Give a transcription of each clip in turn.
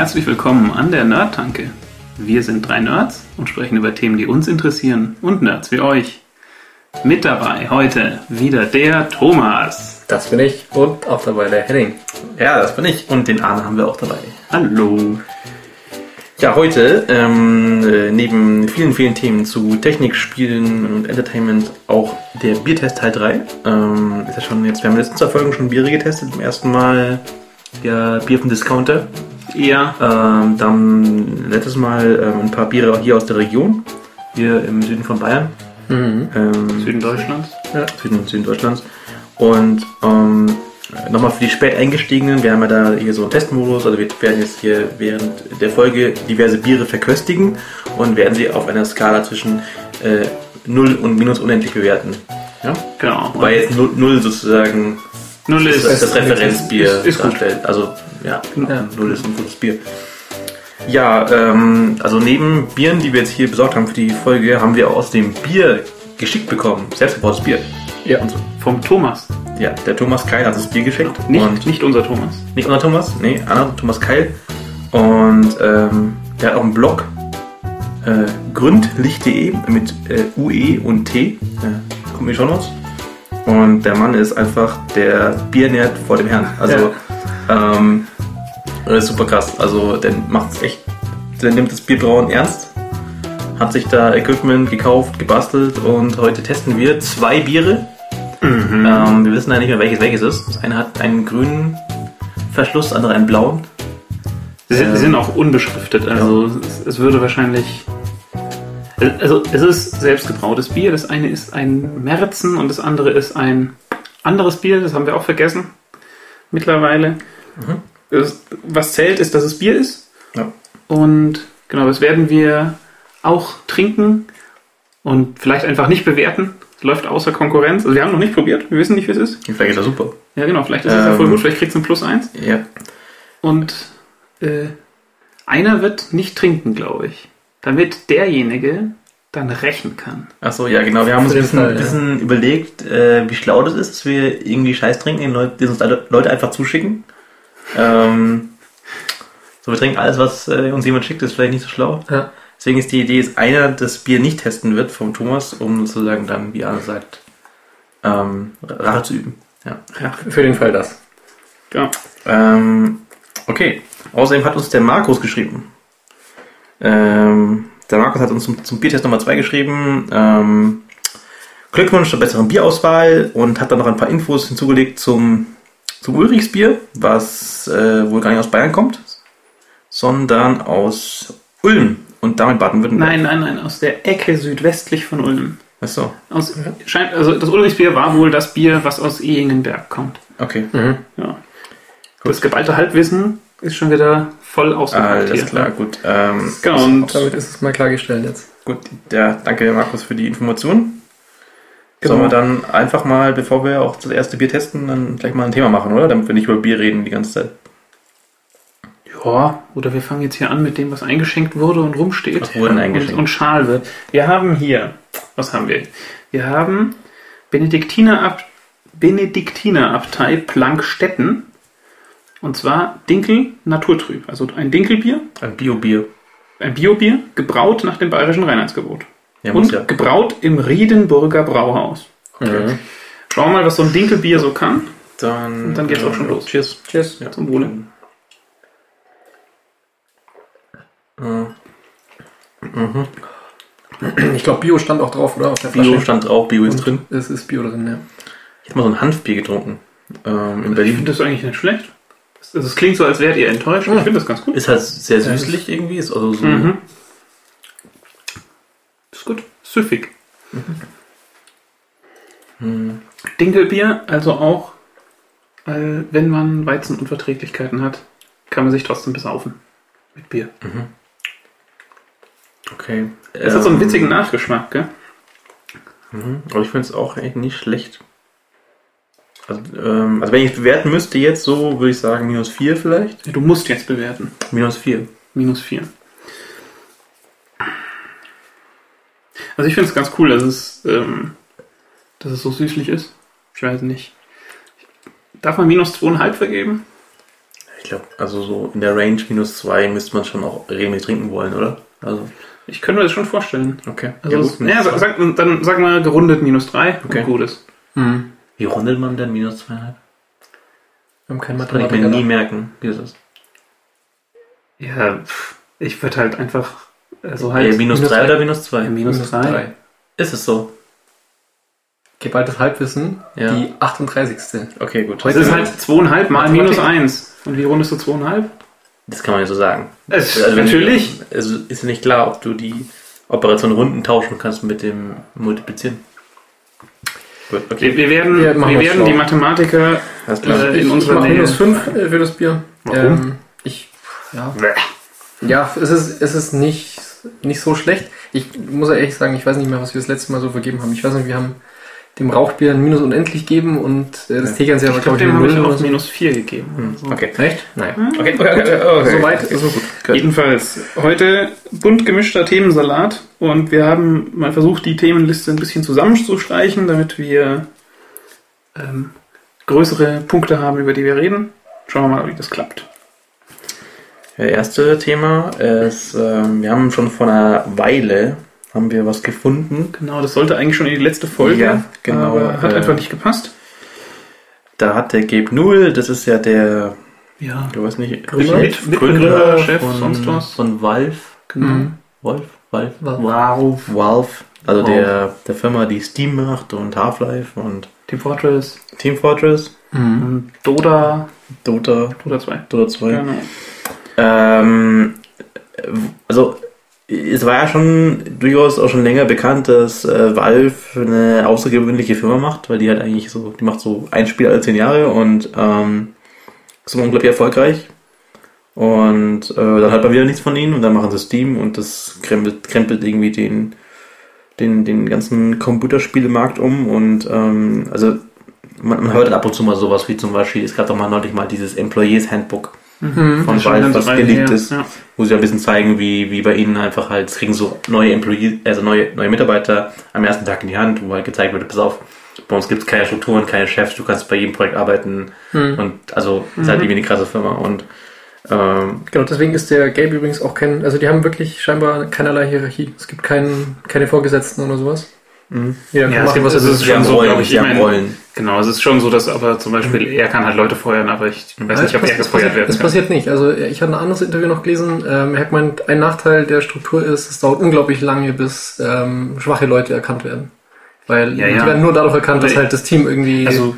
Herzlich willkommen an der Nerdtanke. Wir sind drei Nerds und sprechen über Themen, die uns interessieren und Nerds wie euch. Mit dabei heute wieder der Thomas. Das bin ich und auch dabei der Henning. Ja, das bin ich. Und den Arne haben wir auch dabei. Hallo. Ja, heute ähm, äh, neben vielen, vielen Themen zu Technik, Spielen und Entertainment auch der Biertest Teil 3. Ähm, ist ja schon jetzt, wir haben in den letzten zwei Folgen schon Biere getestet. Zum ersten Mal ja Bier vom Discounter. Ja, Ähm, dann letztes Mal ähm, ein paar Biere hier aus der Region, hier im Süden von Bayern. Mhm. Ähm, Süden Deutschlands. Süden, Süden Deutschlands. Und ähm, nochmal für die spät eingestiegenen, wir haben ja da hier so einen Testmodus, also wir werden jetzt hier während der Folge diverse Biere verköstigen und werden sie auf einer Skala zwischen äh, 0 und minus unendlich bewerten. Ja? Genau. Wobei jetzt 0, 0 sozusagen Null das, ist, das, das Referenzbier ist- ist gut. darstellt. Also ja, Ja. 0 ist ein gutes Bier. Ja, ähm, also neben Bieren, die wir jetzt hier besorgt haben für die Folge, haben wir aus dem Bier geschickt bekommen. Selbstgebrautes Bier. Ja. Und so. vom Thomas. Ja, der Thomas Keil hat das Bier geschickt. Nicht, Und nicht unser Thomas. nicht unser Thomas, nee, anderer Thomas Keil. Und ähm, der hat auch einen Blog, äh, gründlich.de mit äh, UE und T. Äh, kommt die Show Notes. Und der Mann ist einfach der Biernerd vor dem Herrn. Also, ähm, ist super krass. Also, der macht es echt, der nimmt das Bierbrauen ernst. Hat sich da Equipment gekauft, gebastelt und heute testen wir zwei Biere. Ähm, wir wissen ja nicht mehr, welches welches ist. Das eine hat einen grünen Verschluss, das andere einen blauen. Sie, sind- Ähm, sind auch unbeschriftet, also es, es würde wahrscheinlich. Also es ist selbstgebrautes Bier. Das eine ist ein Märzen und das andere ist ein anderes Bier. Das haben wir auch vergessen mittlerweile. Es, was zählt, ist, dass es Bier ist. Ja. Und genau, das werden wir auch trinken und vielleicht einfach nicht bewerten. Es läuft außer Konkurrenz. Also wir haben noch nicht probiert. Wir wissen nicht, wie es ist. Vielleicht ist er super. Ja, genau. Vielleicht ist es ja voll Ähm. gut. Vielleicht kriegt es ein Plus eins. Ja. Und äh, einer wird nicht trinken, glaube ich. Damit derjenige dann rächen kann. Achso, ja genau. Wir haben uns ein bisschen, Fall, ja. bisschen überlegt, äh, wie schlau das ist, dass wir irgendwie Scheiß trinken, den Leute, die uns alle- Leute einfach zuschicken. Ähm, so, wir trinken alles, was äh, uns jemand schickt, ist vielleicht nicht so schlau. Ja. Deswegen ist die Idee, dass einer das Bier nicht testen wird vom Thomas, um sozusagen dann, wie Anne sagt, ähm, Rache zu üben. Ja. ja. Für den Fall das. Ja. Ähm, okay. Außerdem hat uns der Markus geschrieben. Ähm, der Markus hat uns zum, zum Biertest Nummer 2 geschrieben. Ähm, Glückwunsch zur besseren Bierauswahl und hat dann noch ein paar Infos hinzugelegt zum, zum Ulrichsbier, was äh, wohl gar nicht aus Bayern kommt, sondern aus Ulm und damit Baden-Württemberg. Nein, nein, nein, aus der Ecke südwestlich von Ulm. Achso, Aus, scheint, also das Ulrichsbier war wohl das Bier, was aus Ehingenberg kommt. okay. Mhm. Ja. Das geballte Halbwissen ist schon wieder voll ausgepackt Alles hier. klar, gut. Ähm, Genau, und Damit ist es mal klargestellt jetzt. Gut, ja, danke Markus für die Information. Genau. Sollen wir dann einfach mal, bevor wir auch das erste Bier testen, dann gleich mal ein Thema machen, oder? Damit wir nicht über Bier reden die ganze Zeit. Ja, oder wir fangen jetzt hier an mit dem, was eingeschenkt wurde und rumsteht. Was wurde eingeschenkt? Und, und schal wird. Wir haben hier, was haben wir? Wir haben Benediktiner Ab Benediktinerabtei Plankstetten. Und zwar Dinkel Naturtrüb. Also ein Dinkelbier, Ein Bio-Bier. ein Biobier, gebraut nach dem bayerischen Reinheitsgebot. Ja, und ja. gebraut im Riedenburger Brauhaus. Mhm. Schauen wir mal, was so ein Dinkelbier so kann. Dann, Und dann geht's auch schon los. Cheers. Cheers. Ja. Zum Wohle. Ich glaube, Bio stand auch drauf, oder? Auf der Bio Flasche. stand drauf, Bio ist Und drin. Es ist Bio drin, ja. Ich habe mal so ein Hanfbier getrunken. Ähm, in Ich Berlin. finde das eigentlich nicht schlecht. Das, das klingt so, als wärt ihr enttäuscht. Ich finde das ganz gut. Ist halt sehr süßlich irgendwie. Ist also so. Mhm. Ist gut. Süffig. Hm. Dinkelbier, also auch, äh, wenn man Weizenunverträglichkeiten hat, kann man sich trotzdem besaufen. Mit Bier. Okay. Es hat so einen Ähm, witzigen Nachgeschmack, gell? Mhm. Aber ich finde es auch eigentlich nicht schlecht. Also, ähm, also wenn ich es bewerten müsste jetzt so, würde ich sagen minus 4 vielleicht. Du musst jetzt bewerten. Minus 4. Minus 4. Also ich finde es ganz cool, dass es, ähm, dass es so süßlich ist. Ich weiß nicht. Darf man minus 2,5 vergeben? Ich glaube, also so in der Range minus 2 müsste man schon auch regelmäßig trinken wollen, oder? Also, Ich könnte mir das schon vorstellen. okay. Also, ja, gut, naja, sag, dann sag mal gerundet minus 3 Okay. gut ist. Mhm. Wie rundet man denn minus 2,5? Wir haben keinen Das kann ich mir nie merken, wie das ist. Ja, pff, ich würde halt einfach, also halt Äh, minus minus 3 drei. oder minus 2? Ja, minus 3. Ist es so? Geballtes Halbwissen, Ja. die 38. Okay, gut. Das ist halt 2,5 mal minus Mathematik. 1. Und wie rundest du 2,5? Das kann man ja so sagen. Es, Also natürlich. Du, also ist ja nicht klar, ob du die Operation Runden tauschen kannst mit dem Multiplizieren. Gut, Wir, okay. wir werden, Wir wir werden die Mathematiker. Äh, in ich ich unserer Nähe. minus 5 für das Bier. Warum? Ähm, ich, ja, ja es, ist, es ist nicht, nicht so schlecht. Ich muss ja ehrlich sagen, ich weiß nicht mehr, was wir das letzte Mal so vergeben haben. Ich weiß nicht, wir haben dem Rauchbier ein Minus unendlich gegeben und äh, das Ja. Tegernseher war, Ich glaube, ich, dem eine habe ich auch so. minus 4 gegeben. Also. Okay. Echt? Naja. Okay, okay, okay, okay. Soweit ist so gut. Gut. Jedenfalls heute bunt gemischter Themensalat und wir haben mal versucht, die Themenliste ein bisschen zusammenzustreichen, damit wir ähm, größere Punkte haben, über die wir reden. Schauen wir mal, wie das klappt. Das erste Thema ist, ähm, wir haben schon vor einer Weile haben wir was gefunden. Genau, das sollte eigentlich schon in die letzte Folge, Ja, genau, aber hat äh, einfach nicht gepasst. Da hat der Gabe Newell, das ist ja der, Ja, ich weiß nicht, Gründer, Mit- Mitgründer, Chef, von, sonst was. von Valve. genau. Mhm. Valve? Valve? Wow. Valve. Also Valve. der, der Firma, die Steam macht und Half-Life und Team Fortress Team Fortress, Mhm. Dota, Dota, Dota 2. Dota 2. Genau. Ähm, also es war ja schon durchaus auch schon länger bekannt, dass äh, Valve eine außergewöhnliche Firma macht, weil die halt eigentlich so, die macht so ein Spiel alle zehn Jahre und ähm, ist so unglaublich erfolgreich. Und äh, dann hat man wieder nichts von ihnen und dann machen sie Steam und das krempelt, krempelt irgendwie den, den, den ganzen Computerspielemarkt um und ähm, also man, man hört ab und zu mal sowas wie zum Beispiel, es gab doch mal neulich mal dieses Employees Handbook Mhm. von ganze was her, ist, Ja. wo sie ein bisschen zeigen, wie, wie bei ihnen einfach halt, es kriegen so neue Employees, also neue, neue Mitarbeiter am ersten Tag in die Hand, wo halt gezeigt wird, pass auf, bei uns gibt es keine Strukturen, keine Chefs, du kannst bei jedem Projekt arbeiten Mhm. und also ist halt Mhm. irgendwie eine krasse Firma und ähm, Genau, deswegen ist der Gabe übrigens auch kein, also die haben wirklich scheinbar keinerlei Hierarchie. Es gibt keinen, keine Vorgesetzten oder sowas. Jeder kann Ja, es gibt- was es ist schon so, Rollen, glaub ich, ich Rollen. Genau, es ist schon so, dass aber zum Beispiel er kann halt Leute feuern, aber ich weiß nicht, ob das, er gefeuert werden das kann. passiert nicht. Also ich hatte ein anderes Interview noch gelesen. Ähm, er hat gemeint, ein Nachteil der Struktur ist, es dauert unglaublich lange, bis ähm, schwache Leute erkannt werden. Weil Ja, die ja. werden nur dadurch erkannt, dass halt das Team irgendwie Also,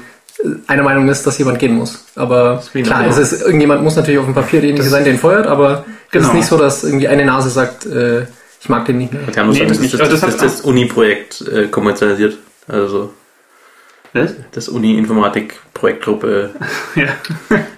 einer Meinung ist, dass jemand gehen muss. Aber klar, es ist, irgendjemand muss natürlich auf dem Papier derjenige sein, den feuert, aber es Genau. ist nicht so, dass irgendwie eine Nase sagt, äh, ich mag den nicht mehr. Das, Nee, das, das nicht. das, Also das, das das, Uni-Projekt äh, kommerzialisiert. Also was? das Uni-Informatik-Projektgruppe. Ja.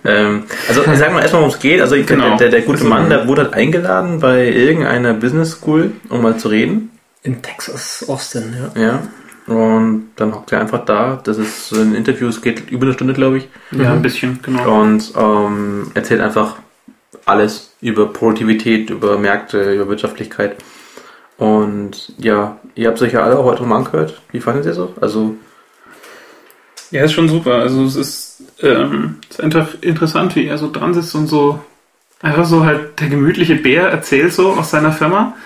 ähm, also ich sag mal erstmal, worum es geht. Also ich Genau. der, der, der gute Mann, der wurde halt eingeladen bei irgendeiner Business School, um mal zu reden. In Texas, Austin, ja. Ja. Und dann hockt er einfach da. Das ist so ein Interview, es geht über eine Stunde, glaube ich. Ja, Mhm. ein bisschen, genau. Und ähm, erzählt einfach alles über Produktivität, über Märkte, über Wirtschaftlichkeit. Und ja, ihr habt euch ja alle heute mal angehört. Wie fandet ihr so? Also, Ja, ist schon super. Also es ist, ähm, es ist einfach interessant, wie er so dran sitzt und so einfach so halt der gemütliche Bär erzählt so aus seiner Firma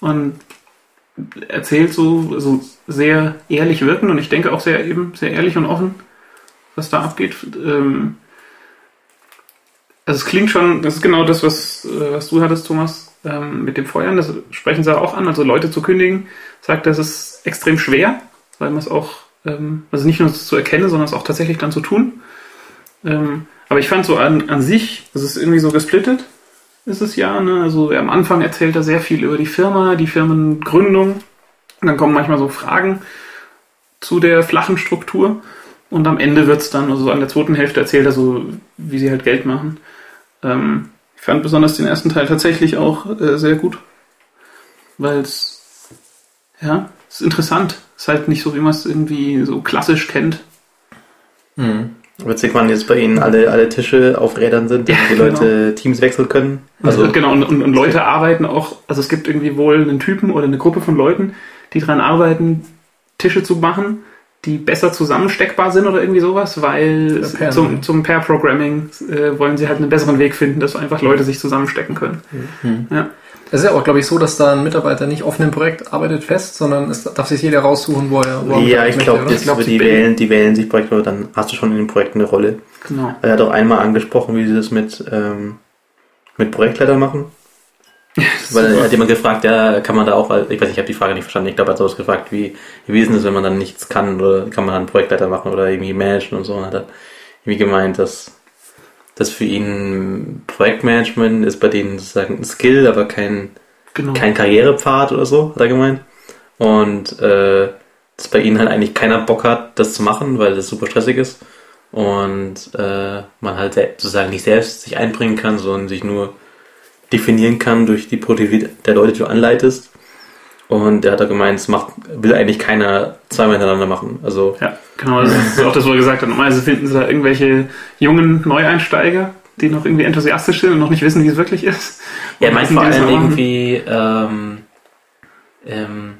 und erzählt so, so sehr ehrlich wirken und ich denke auch sehr eben sehr ehrlich und offen, was da abgeht. Ähm, also es klingt schon, das ist genau das, was, äh, was du hattest, Thomas, ähm, mit dem Feuern. Das sprechen sie auch an, also Leute zu kündigen. Sagt, das ist extrem schwer, weil man es auch, ähm, also nicht nur zu erkennen, sondern es auch tatsächlich dann zu tun. Ähm, aber ich fand so an, an sich, das ist irgendwie so gesplittet, ist es ja. Ne? Also am Anfang erzählt er sehr viel über die Firma, die Firmengründung. Und dann kommen manchmal so Fragen zu der flachen Struktur. Und am Ende wird es dann, also so an der zweiten Hälfte erzählt er so, wie sie halt Geld machen. Ähm, ich fand besonders den ersten Teil tatsächlich auch äh, sehr gut. Weil es, ja, es ist interessant. Es ist halt nicht so, wie man es irgendwie so klassisch kennt. Mhm. witzig, wann jetzt bei Ihnen alle, alle Tische auf Rädern sind, damit Ja, die Leute Teams wechseln können. Also, Also, genau, und, und, und Leute arbeiten auch, also es gibt irgendwie wohl einen Typen oder eine Gruppe von Leuten, die daran arbeiten, Tische zu machen, die besser zusammensteckbar sind oder irgendwie sowas, weil Pair, zum, ne? zum Pair-Programming äh, wollen sie halt einen besseren Weg finden, dass einfach Leute sich zusammenstecken können. Ja. Es ist ja auch, glaube ich, so, dass da ein Mitarbeiter nicht offen im Projekt arbeitet fest, sondern es darf sich jeder raussuchen, wo er, wo Ja, ich glaube, glaub, die, wählen, die wählen sich Projekte, dann hast du schon in den Projekten eine Rolle. Genau. Er hat auch einmal angesprochen, wie sie das mit, ähm, mit Projektleitern machen. Weil er hat jemand gefragt, ja, kann man da auch, ich weiß nicht, ich habe die Frage nicht verstanden, ich glaube, er hat sowas gefragt, wie, wie ist das, wenn man dann nichts kann, oder kann man dann Projektleiter machen oder irgendwie managen und so. Und hat er irgendwie gemeint, dass das für ihn Projektmanagement ist bei denen sozusagen ein Skill, aber kein, genau. kein Karrierepfad oder so, hat er gemeint. Und äh, dass bei ihnen halt eigentlich keiner Bock hat, das zu machen, weil das super stressig ist. Und äh, man halt sozusagen nicht selbst sich einbringen kann, sondern sich nur definieren kann durch die Produktivität der Leute, die du anleitest. Und er hat da gemeint, es macht, will eigentlich keiner zweimal hintereinander machen. Also Ja, genau. Das ist auch das, was er gesagt hat. Normalerweise finden sie da irgendwelche jungen Neueinsteiger, die noch irgendwie enthusiastisch sind und noch nicht wissen, wie es wirklich ist. Ja, er meint vor allem irgendwie, ähm, ähm,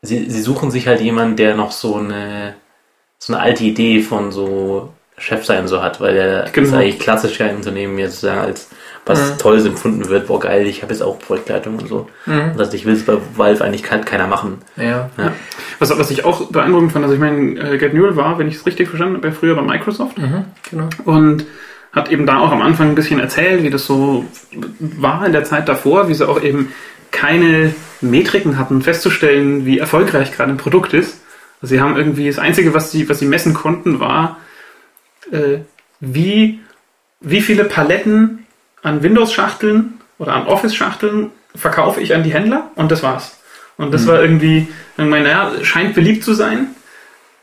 sie, sie suchen sich halt jemanden, der noch so eine, so eine alte Idee von so Chef sein so hat, weil er Genau. ist eigentlich klassisch ja im Unternehmen jetzt sozusagen als was Mhm. Tolles empfunden wird, boah geil, ich habe jetzt auch Projektleitung und so. Mhm. Und das ich will es bei Valve eigentlich kann keiner machen. Ja. Ja. Was, was ich auch beeindruckend fand, also ich meine, äh, Gerd Newell war, wenn ich es richtig verstanden habe, früher bei Microsoft Mhm. Genau. und hat eben da auch am Anfang ein bisschen erzählt, wie das so war in der Zeit davor, wie sie auch eben keine Metriken hatten, festzustellen, wie erfolgreich gerade ein Produkt ist. Also sie haben irgendwie, das Einzige, was sie, was sie messen konnten, war, äh, wie, wie viele Paletten an Windows-Schachteln oder an Office-Schachteln verkaufe ich an die Händler und das war's. Und das war irgendwie, ich meine, naja, scheint beliebt zu sein,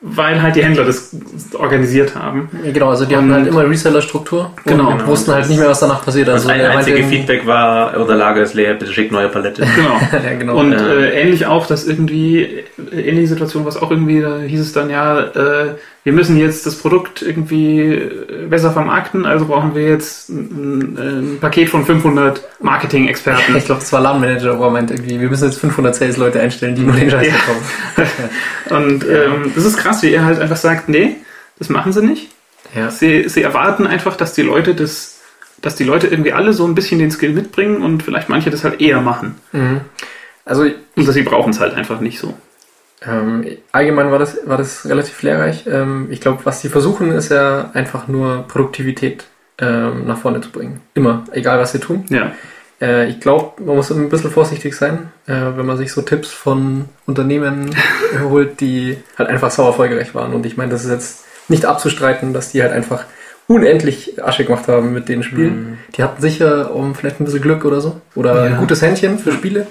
weil halt die Händler das organisiert haben. Ja, genau, also die hatten Und- halt immer Reseller-Struktur Genau. und wussten halt nicht mehr, was danach passiert. Also das einzige Feedback war, unser Lager ist leer, bitte schickt neue Palette. Genau. ja, genau. Und Ja. äh, ähnlich auch, dass irgendwie, äh, ähnliche Situation, was auch irgendwie, da hieß es dann ja, äh, wir müssen jetzt das Produkt irgendwie äh, besser vermarkten, also brauchen wir jetzt ein, ein Paket von 500 Marketing-Experten. ich glaube, das war Ladenmanager, wo er meint irgendwie, wir müssen jetzt 500 Sales-Leute einstellen, die nur den Scheiß Ja. verkaufen. Und ähm, das ist krass, wie er halt einfach sagt, nee, das machen sie nicht. Ja. Sie, sie erwarten einfach, dass die Leute das, dass die Leute irgendwie alle so ein bisschen den Skill mitbringen und vielleicht manche das halt eher machen. Mhm. Also Und dass sie brauchen es halt einfach nicht so. Ähm, allgemein war das, war das relativ lehrreich. Ähm, ich glaube, was die versuchen, ist ja einfach nur Produktivität ähm, nach vorne zu bringen. Immer, egal was sie tun. Ja. Äh, ich glaube, man muss ein bisschen vorsichtig sein, äh, wenn man sich so Tipps von Unternehmen holt, die halt einfach sauer erfolgreich waren. Und ich meine, das ist jetzt nicht abzustreiten, dass die halt einfach unendlich Asche gemacht haben mit den Spielen. Die hatten sicher um vielleicht ein bisschen Glück oder so. Oder ein Ja. gutes Händchen für Spiele.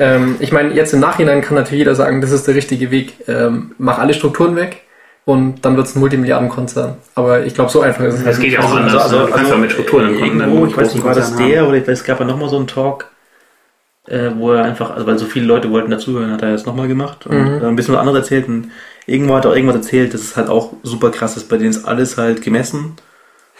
Ähm, ich meine, jetzt im Nachhinein kann natürlich jeder sagen, das ist der richtige Weg. Ähm, mach alle Strukturen weg und dann wird es ein Multimilliardenkonzern. Aber ich glaube, so einfach ist es Das geht ja auch Also, anders. also, Du also, ja mit Strukturen irgendwo, ich weiß nicht, war das der oder ich weiß, es gab ja nochmal so einen Talk, äh, wo er einfach, also weil so viele Leute wollten dazuhören, hat er das nochmal gemacht und Mhm. äh, ein bisschen was anderes erzählt und irgendwo hat er auch irgendwas erzählt, das ist halt auch super krass ist, bei denen ist alles halt gemessen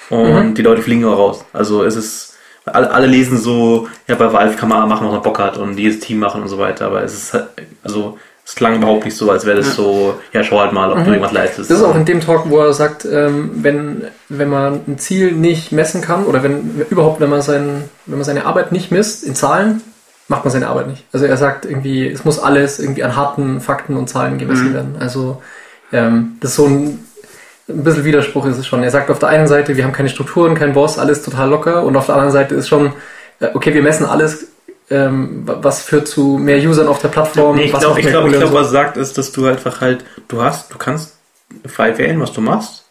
und Mhm. die Leute fliegen auch raus. Also es ist, alle, alle lesen so, ja bei Valve kann man machen, was man Bock hat und dieses Team machen und so weiter, aber es ist halt, also es klang überhaupt nicht so, als wäre das Ja. so, ja schau halt mal, ob du Mhm. irgendwas leistest. Das ist auch in dem Talk, wo er sagt, ähm, wenn, wenn man ein Ziel nicht messen kann oder wenn überhaupt, wenn man, sein, wenn man seine Arbeit nicht misst in Zahlen, macht man seine Arbeit nicht. Also er sagt irgendwie, es muss alles irgendwie an harten Fakten und Zahlen gemessen Mhm. werden. Also ähm, das ist so ein, ein bisschen Widerspruch ist es schon. Er sagt auf der einen Seite, wir haben keine Strukturen, kein Boss, alles total locker und auf der anderen Seite ist schon, äh, okay, wir messen alles, ähm, was führt zu mehr Usern auf der Plattform, Nee, ich was glaube, ich mehr glaube, und glaube, was er sagt, ist, dass du einfach halt, du hast, du kannst frei wählen, was du machst,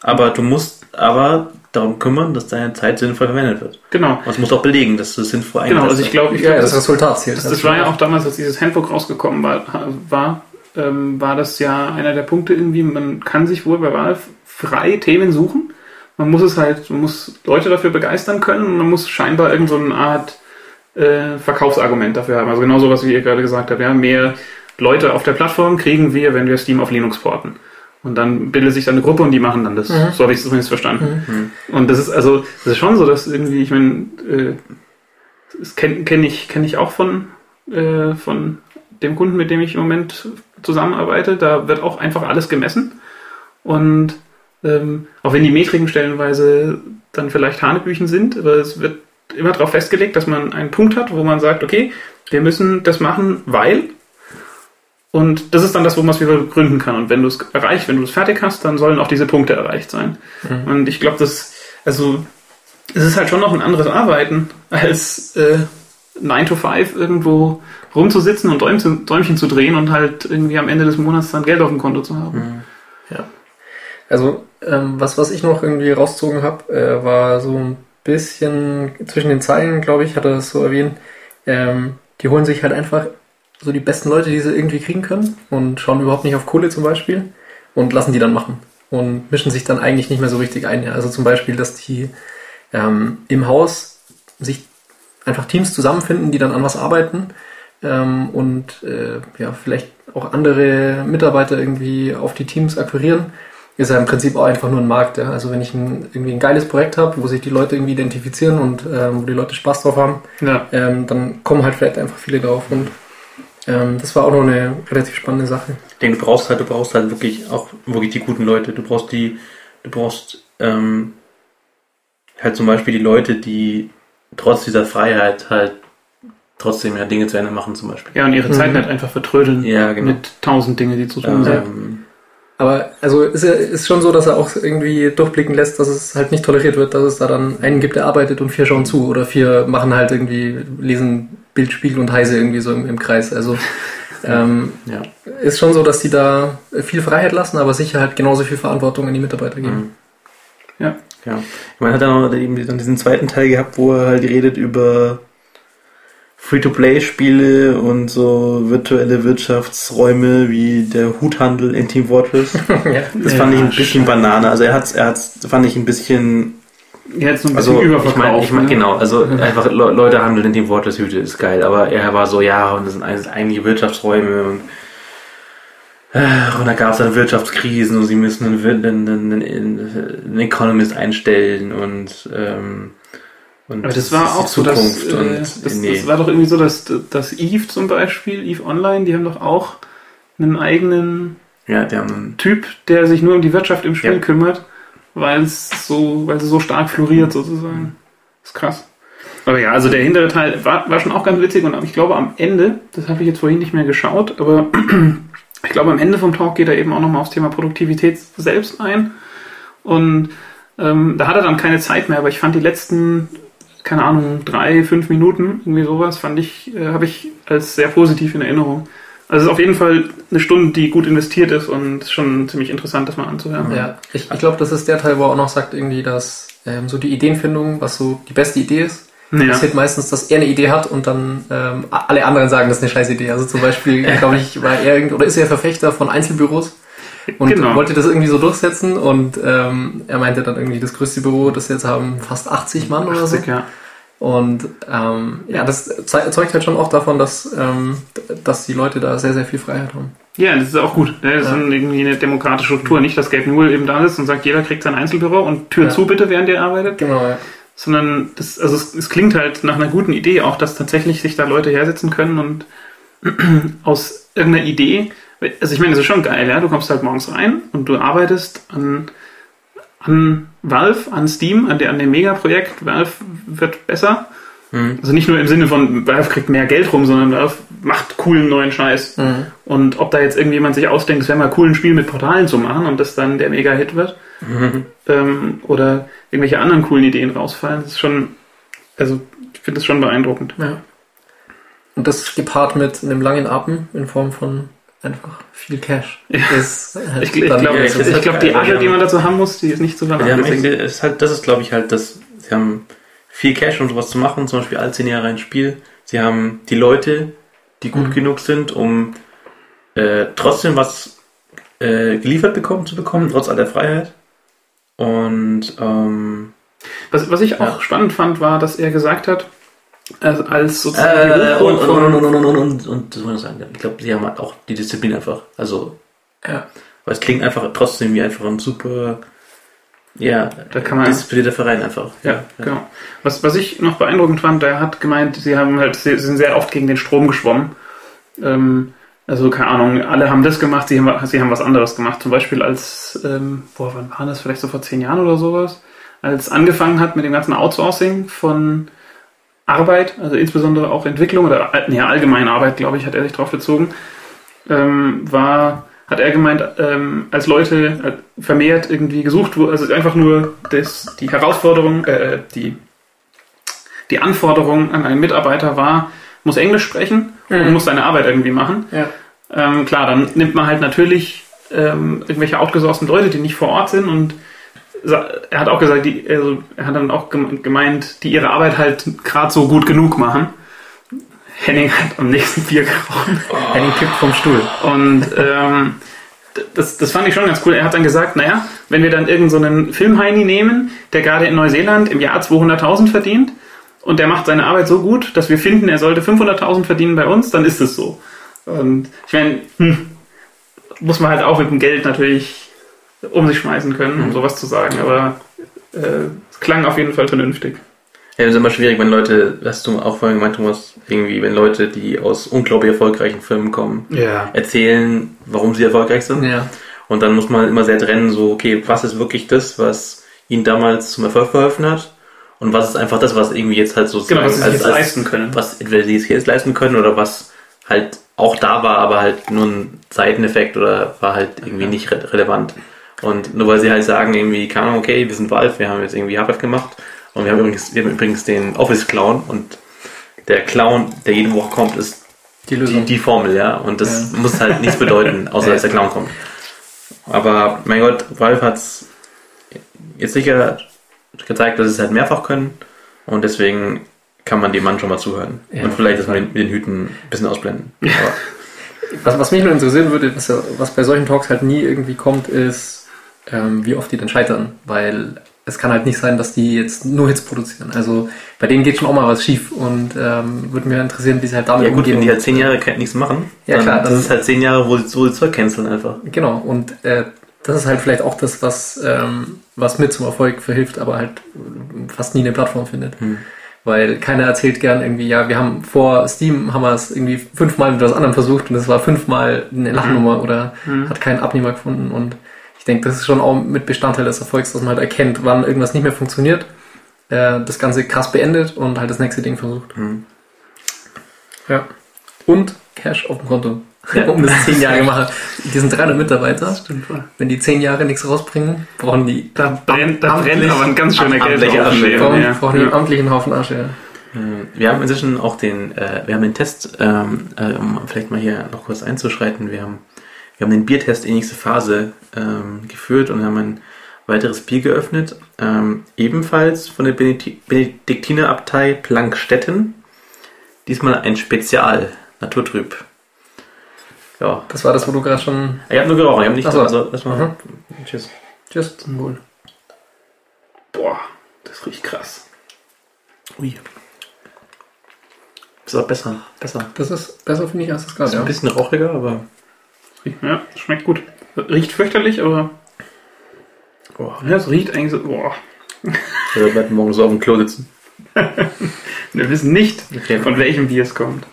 aber du musst aber darum kümmern, dass deine Zeit sinnvoll verwendet wird. Genau. Und es muss auch belegen, dass du es sinnvoll Genau, einsetzt. also ich glaube, ich ja, glaube, das das, Resultat zählt. das, das war ja auch damals, als dieses Handbook rausgekommen war, war, ähm, war das ja einer der Punkte irgendwie, man kann sich wohl bei Valve frei Themen suchen. Man muss es halt, man muss Leute dafür begeistern können und man muss scheinbar irgend so eine Art äh, Verkaufsargument dafür haben. Also genau sowas, wie ihr gerade gesagt habt. Ja, mehr Leute auf der Plattform kriegen wir, wenn wir Steam auf Linux porten. Und dann bildet sich dann eine Gruppe und die machen dann das. Mhm. So habe ich es zumindest verstanden. Mhm. Und das ist also, das ist schon so, dass irgendwie, ich meine, äh, das kenne kenn ich, kenn ich auch von, äh, von dem Kunden, mit dem ich im Moment zusammenarbeite. Da wird auch einfach alles gemessen. Und ähm, auch wenn die Metriken stellenweise dann vielleicht Hanebüchen sind, aber es wird immer darauf festgelegt, dass man einen Punkt hat, wo man sagt, okay, wir müssen das machen, weil. Und das ist dann das, wo man es wieder begründen kann. Und wenn du es erreicht, wenn du es fertig hast, dann sollen auch diese Punkte erreicht sein. Mhm. Und ich glaube, das, also, es ist halt schon noch ein anderes Arbeiten als äh, 9 to 5 irgendwo rumzusitzen und Däumchen, Däumchen zu drehen und halt irgendwie am Ende des Monats dann Geld auf dem Konto zu haben. Mhm. Ja. Also, ähm, was, was ich noch irgendwie rausgezogen habe, äh, war so ein bisschen zwischen den Zeilen, glaube ich, hat er das so erwähnt. Ähm, die holen sich halt einfach so die besten Leute, die sie irgendwie kriegen können und schauen überhaupt nicht auf Kohle zum Beispiel und lassen die dann machen und mischen sich dann eigentlich nicht mehr so richtig ein. Also zum Beispiel, dass die ähm, im Haus sich einfach Teams zusammenfinden, die dann an was arbeiten ähm, und äh, ja, vielleicht auch andere Mitarbeiter irgendwie auf die Teams akquirieren ist ja im Prinzip auch einfach nur ein Markt. Ja? Also wenn ich ein, irgendwie ein geiles Projekt habe, wo sich die Leute irgendwie identifizieren und ähm, wo die Leute Spaß drauf haben, ja. ähm, dann kommen halt vielleicht einfach viele drauf. Und ähm, das war auch noch eine relativ spannende Sache. Ich denke, du brauchst halt, du brauchst halt wirklich auch wirklich die guten Leute. Du brauchst die, du brauchst ähm, halt zum Beispiel die Leute, die trotz dieser Freiheit halt trotzdem ja Dinge zu Ende machen zum Beispiel. Ja, und ihre mhm. Zeit nicht einfach vertrödeln ja, genau. mit tausend Dinge, die zu tun sind. Ähm, aber also ist, er, ist schon so, dass er auch irgendwie durchblicken lässt, dass es halt nicht toleriert wird, dass es da dann einen gibt, der arbeitet und vier schauen zu oder vier machen halt irgendwie, lesen Bildspiegel und Heise irgendwie so im, im Kreis. Also ähm, ja. ist schon so, dass die da viel Freiheit lassen, aber sicher halt genauso viel Verantwortung an die Mitarbeiter geben. Mhm. Ja. Ja. Man hat dann auch eben diesen zweiten Teil gehabt, wo er halt redet über Free-to-Play-Spiele und so virtuelle Wirtschaftsräume wie der Huthandel in Team Fortress. ja. Das fand ich ein bisschen Banane. Also er hat er hat's, fand ich ein bisschen Jetzt so ein bisschen also, überverkauft. Ich mein, ich mein, ne? Genau, also einfach Leute handeln in Team Fortress Hüte ist geil, aber er war so, ja, und das sind einige Wirtschaftsräume und und da gab es dann Wirtschaftskrisen und sie müssen einen, einen, einen, einen Economist einstellen und ähm, und Aber das war auch so, dass, äh, das, nee. das war doch irgendwie so, dass, dass Eve zum Beispiel, Eve Online, die haben doch auch einen eigenen ja, die haben Typ, der sich nur um die Wirtschaft im Spiel ja. kümmert, weil es so, weil sie so stark floriert sozusagen. Das ist krass. Aber ja, also der hintere Teil war, war schon auch ganz witzig und ich glaube am Ende, das habe ich jetzt vorhin nicht mehr geschaut, aber ich glaube am Ende vom Talk geht er eben auch nochmal aufs Thema Produktivität selbst ein. Und ähm, da hat er dann keine Zeit mehr, aber ich fand die letzten keine Ahnung, drei, fünf Minuten, irgendwie sowas, fand ich, äh, habe ich als sehr positiv in Erinnerung. Also es ist auf jeden Fall eine Stunde, die gut investiert ist und schon ziemlich interessant, das mal anzuhören. Ja, ich, ich glaube, das ist der Teil, wo er auch noch sagt, irgendwie, dass ähm, so die Ideenfindung, was so die beste Idee ist, ja. passiert meistens, dass er eine Idee hat und dann ähm, alle anderen sagen, das ist eine scheiß Idee. Also zum Beispiel, glaube ich, war er irgend, oder ist er Verfechter von Einzelbüros und genau. wollte das irgendwie so durchsetzen und ähm, er meinte dann irgendwie, das größte Büro, das jetzt haben, fast 80 Mann 80, oder so. Ja. Und ähm, ja, das zeugt halt schon auch davon, dass, ähm, dass die Leute da sehr, sehr viel Freiheit haben. Ja, das ist auch gut. Ne? Das ja. ist irgendwie eine demokratische Struktur. Nicht, dass Geld Null eben da ist und sagt, jeder kriegt sein Einzelbüro und Tür ja. zu bitte, während ihr arbeitet. Genau, ja. Sondern das, also es, es, klingt halt nach einer guten Idee auch, dass tatsächlich sich da Leute hersetzen können und aus irgendeiner Idee also ich meine, das ist schon geil, ja. Du kommst halt morgens rein und du arbeitest an, an Valve, an Steam, an, der, an dem Mega-Projekt. Valve wird besser. Mhm. Also nicht nur im Sinne von Valve kriegt mehr Geld rum, sondern Valve macht coolen neuen Scheiß. Mhm. Und ob da jetzt irgendjemand sich ausdenkt, es wäre mal cool, ein Spiel mit Portalen zu machen und das dann der Mega-Hit wird. Mhm. Ähm, oder irgendwelche anderen coolen Ideen rausfallen, das ist schon, also ich finde das schon beeindruckend. Ja. Und das gepaart mit einem langen Atem in Form von einfach viel Cash. Ja. Ist halt ich, ich glaube, ich, ich glaub, die Asche, die man dazu haben muss, die ist nicht so lange. Ja, ist halt, das ist, glaube ich, halt, dass sie haben viel Cash, um sowas zu machen, zum Beispiel alle zehn Jahre ein Spiel. Sie haben die Leute, die gut mhm. genug sind, um äh, trotzdem was äh, geliefert bekommen zu bekommen, trotz aller Freiheit. Und ähm, was, was ich auch ja. spannend fand, war, dass er gesagt hat, äh, als sozusagen äh, und, das muss ich sagen, ich glaube, sie haben halt auch die Disziplin einfach. Also, ja. Weil es klingt einfach trotzdem wie einfach ein super, ja, da kann man, disziplinierter Verein einfach. Ja, ja, genau. Was, was ich noch beeindruckend fand, der hat gemeint, sie haben halt, sie sind sehr oft gegen den Strom geschwommen. Ähm, also, keine Ahnung, alle haben das gemacht, sie haben, sie haben was anderes gemacht. Zum Beispiel als, ähm, boah, wann war das? Vielleicht so vor zehn Jahren oder sowas? Als angefangen hat mit dem ganzen Outsourcing von Arbeit, also insbesondere auch Entwicklung oder nee, allgemeine Arbeit, glaube ich, hat er sich drauf bezogen, ähm, war, hat er gemeint, ähm, als Leute äh, vermehrt irgendwie gesucht wurden, also einfach nur das, die Herausforderung, äh, die, die Anforderung an einen Mitarbeiter war, muss Englisch sprechen Mhm. und muss seine Arbeit irgendwie machen. Ja. Ähm, klar, dann nimmt man halt natürlich ähm, irgendwelche outgesourcten Leute, die nicht vor Ort sind und er hat auch gesagt, die, also er hat dann auch gem- gemeint, die ihre Arbeit halt gerade so gut genug machen. Henning hat am nächsten Bier geraucht. Henning kippt vom Stuhl. Und ähm, das, das fand ich schon ganz cool. Er hat dann gesagt, naja, wenn wir dann irgendeinen so Filmheini nehmen, der gerade in Neuseeland im Jahr 200.000 verdient und der macht seine Arbeit so gut, dass wir finden, er sollte 500.000 verdienen bei uns, dann ist es so. Und ich meine, hm, muss man halt auch mit dem Geld natürlich um sich schmeißen können, um sowas zu sagen. Aber äh, es klang auf jeden Fall vernünftig. Ja, das ist immer schwierig, wenn Leute, hast du auch vorhin gemeint, Thomas, irgendwie, wenn Leute, die aus unglaublich erfolgreichen Firmen kommen, Ja. erzählen, warum sie erfolgreich sind. Ja. Und dann muss man immer sehr trennen, so, okay, was ist wirklich das, was ihnen damals zum Erfolg verholfen hat? Und was ist einfach das, was irgendwie jetzt halt so Genau, was sich jetzt leisten können. was entweder sie es jetzt leisten können oder was halt auch da war, aber halt nur ein Seiteneffekt oder war halt irgendwie nicht re relevant. Und nur weil sie halt sagen, irgendwie, keine Ahnung, okay, wir sind Valve, wir haben jetzt irgendwie Half-Life gemacht und wir haben übrigens, wir haben übrigens den Office-Clown und der Clown, der jede Woche kommt, ist Die die, Lösung. die Formel, ja. Und das Ja. muss halt nichts bedeuten, außer dass der Clown kommt. Aber mein Gott, Valve hat's jetzt sicher gezeigt, dass sie es halt mehrfach können und deswegen kann man dem Mann schon mal zuhören. Ja. und vielleicht das mit den, mit den Hüten ein bisschen ausblenden. Was, was mich nur interessieren würde, was, was bei solchen Talks halt nie irgendwie kommt, ist, ähm, wie oft die denn scheitern. Weil es kann halt nicht sein, dass die jetzt nur Hits produzieren. Also bei denen geht schon auch mal was schief und ähm, würde mich interessieren, wie sie halt damit ja gut, umgehen. wenn die halt zehn Jahre nichts machen, Ja, dann klar, das dann- ist halt zehn Jahre, wo sie, wo sie Zeug canceln einfach. Genau, und äh, das ist halt vielleicht auch das, was, ähm, was mit zum Erfolg verhilft, aber halt äh, fast nie eine Plattform findet. Hm. Weil keiner erzählt gern irgendwie, ja, wir haben vor Steam haben wir es irgendwie fünfmal mit was anderem versucht und es war fünfmal eine Lachnummer oder Mhm. hat keinen Abnehmer gefunden und ich denke, das ist schon auch mit Bestandteil des Erfolgs, dass man halt erkennt, wann irgendwas nicht mehr funktioniert, äh, das Ganze krass beendet und halt das nächste Ding versucht. Hm. Ja. Und Cash auf dem Konto. Ja. um das zehn Jahre gemacht. Die sind 300 Mitarbeiter. Stimmt voll. Wenn die zehn Jahre nichts rausbringen, brauchen die, Da brennt, da brennt aber ein ganz schöner Geldhaufen. Asche, brauchen, ja. brauchen die einen Ja. amtlichen Haufen Asche. Ja. Ähm, Wir haben inzwischen auch den, äh, wir haben den Test, ähm, äh, um vielleicht mal hier noch kurz einzuschreiten, wir haben, wir haben den Biertest in nächste Phase ähm, geführt und haben ein weiteres Bier geöffnet, ähm, ebenfalls von der Benedikti- Benediktinerabtei Plankstetten. Diesmal ein Spezial, Naturtrüb. Ja, Das war das, wo du gerade schon. ich habe nur geraucht, ich habe nicht, Ach so. also erstmal, Mhm. tschüss. Tschüss, zum Wohl. Boah, das riecht krass. Ui. Ist auch besser, besser. Das ist besser, finde ich, als das gerade. Ist ein Ja. bisschen rauchiger, aber Ja, schmeckt gut. Riecht fürchterlich, aber boah, ja, es riecht eigentlich so. Boah. wir werden morgen so auf dem Klo sitzen. Wir wissen nicht, Okay. von welchem Bier es kommt.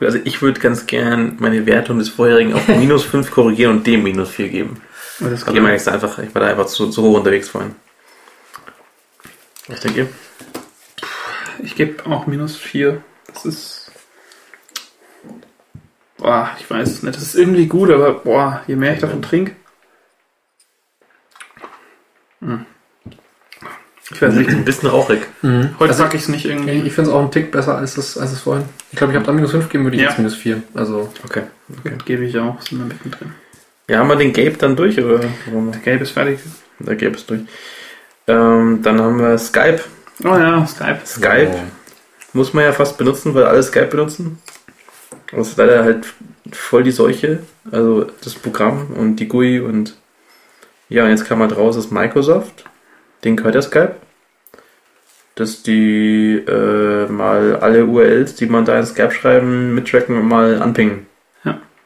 Also ich würde ganz gern meine Wertung des vorherigen auf minus 5 korrigieren und dem minus 4 geben. Aber das Ich, jetzt einfach, ich war da einfach zu, zu hoch unterwegs vorhin. Ich denke, Ich gebe auch minus 4. Das ist. Boah, ich weiß es nicht. Das ist irgendwie gut, aber boah, je mehr ich davon trinke. Hm. Ich weiß nicht. ein bisschen rauchig. Mhm. Heute Also, packe ich es nicht ich irgendwie. ich finde es auch einen Tick besser als das, als vorhin. Ich glaube, ich habe da minus 5 gegeben, würde ich Ja. jetzt minus 4. Also, Okay. okay. Gebe ich auch. Sind wir mittendrin. Ja, haben wir den Gabe dann durch oder? Der Gelb ist fertig. Der Gabe ist durch. Ähm, dann haben wir Skype. Oh ja, Skype. Skype muss man ja fast benutzen, weil alle Skype benutzen. Das ist leider halt voll die Seuche. Also das Programm und die GUI und ja, und jetzt kam halt raus, ist Microsoft. Den gehört der Skype. Dass die äh, mal alle URLs, die man da in Skype schreiben, mittracken und mal anpingen.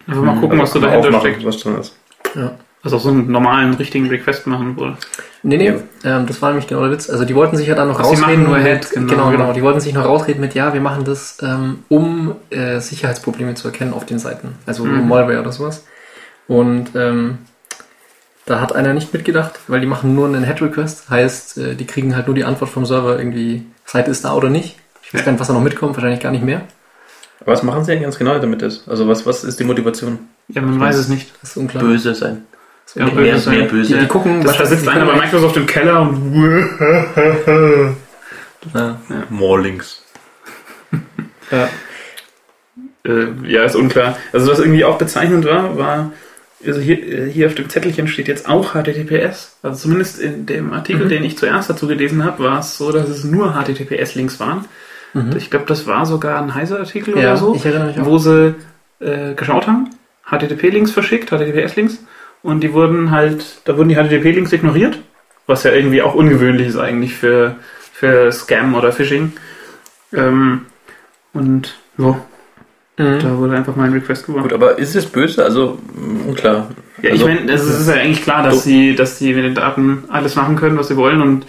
Einfach mal gucken, was so Also dahinter steckt. Was drin ist. ja. Also so einen normalen, richtigen Request machen wohl. Nee, nee, ähm, das war nämlich genau der Witz. Also die wollten sich ja dann noch Ach, sie rausreden. machen nur mit- Head, genau. genau, genau. Die wollten sich noch rausreden mit, ja, wir machen das, ähm, um äh, Sicherheitsprobleme zu erkennen auf den Seiten. Also Mhm. Malware oder sowas. Und ähm, da hat einer nicht mitgedacht, weil die machen nur einen Head-Request. Heißt, äh, die kriegen halt nur die Antwort vom Server irgendwie, Seite ist da oder nicht. Ich weiß Ja. gar nicht, was da noch mitkommt, wahrscheinlich gar nicht mehr. Aber was machen sie denn ganz genau damit ist? Also was, was ist die Motivation? Ja, man weiß es nicht. Das ist unklar. Böse sein. Das ist Ja, mehr, böse sein. mehr böse. Die, die gucken, Das, da sitzt einer bei Microsoft im Keller und Ja. Morlings. Ja. äh, ja, ist unklar. Also was irgendwie auch bezeichnend war, war, also hier, äh, hier auf dem Zettelchen steht jetzt auch HTTPS. Also zumindest in dem Artikel, Mhm. den ich zuerst dazu gelesen habe, war es so, dass es nur HTTPS-Links waren. Mhm. Ich glaube, das war sogar ein Heise-Artikel ja, oder so, wo sie äh, geschaut haben, HTTP-Links verschickt, HTTPS-Links, und die wurden halt, da wurden die HTTP-Links ignoriert, was ja irgendwie auch ungewöhnlich ist eigentlich für, für Scam oder Phishing. Ähm, und ja, Mhm. da wurde einfach mal ein Request geworfen. Gut, aber ist es böse? Also, unklar. Ja, ich Also- meine, es ist ja eigentlich klar, dass sie, dass die mit den Daten alles machen können, was sie wollen und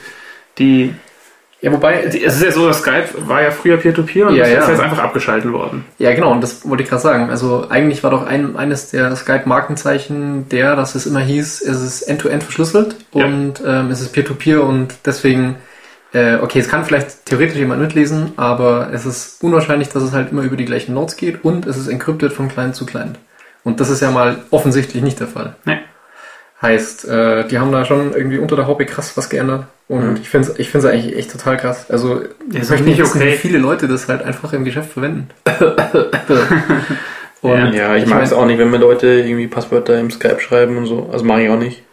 die, Ja, wobei, die es ist ja so, dass Skype war ja früher Peer-to-Peer und Ja, das ja. ist jetzt einfach abgeschalten worden. Ja, genau, und das wollte ich gerade sagen. Also eigentlich war doch ein, eines der Skype-Markenzeichen der, dass es immer hieß, es ist end-to-end verschlüsselt Ja. und ähm, es ist Peer-to-Peer und deswegen, äh, okay, es kann vielleicht theoretisch jemand mitlesen, aber es ist unwahrscheinlich, dass es halt immer über die gleichen Nodes geht und es ist encrypted von Client zu Client. Und das ist ja mal offensichtlich nicht der Fall. Nee. Heißt, äh, die haben da schon irgendwie unter der Haube krass was geändert. Und Mhm. ich finde es ich find's eigentlich echt total krass. Also, ich ist möchte nicht wissen, okay. wie viele Leute das halt einfach im Geschäft verwenden. Ja. Ja, ich Ich mag es auch nicht, wenn mir Leute irgendwie Passwörter im Skype schreiben und so. Also mache ich auch nicht.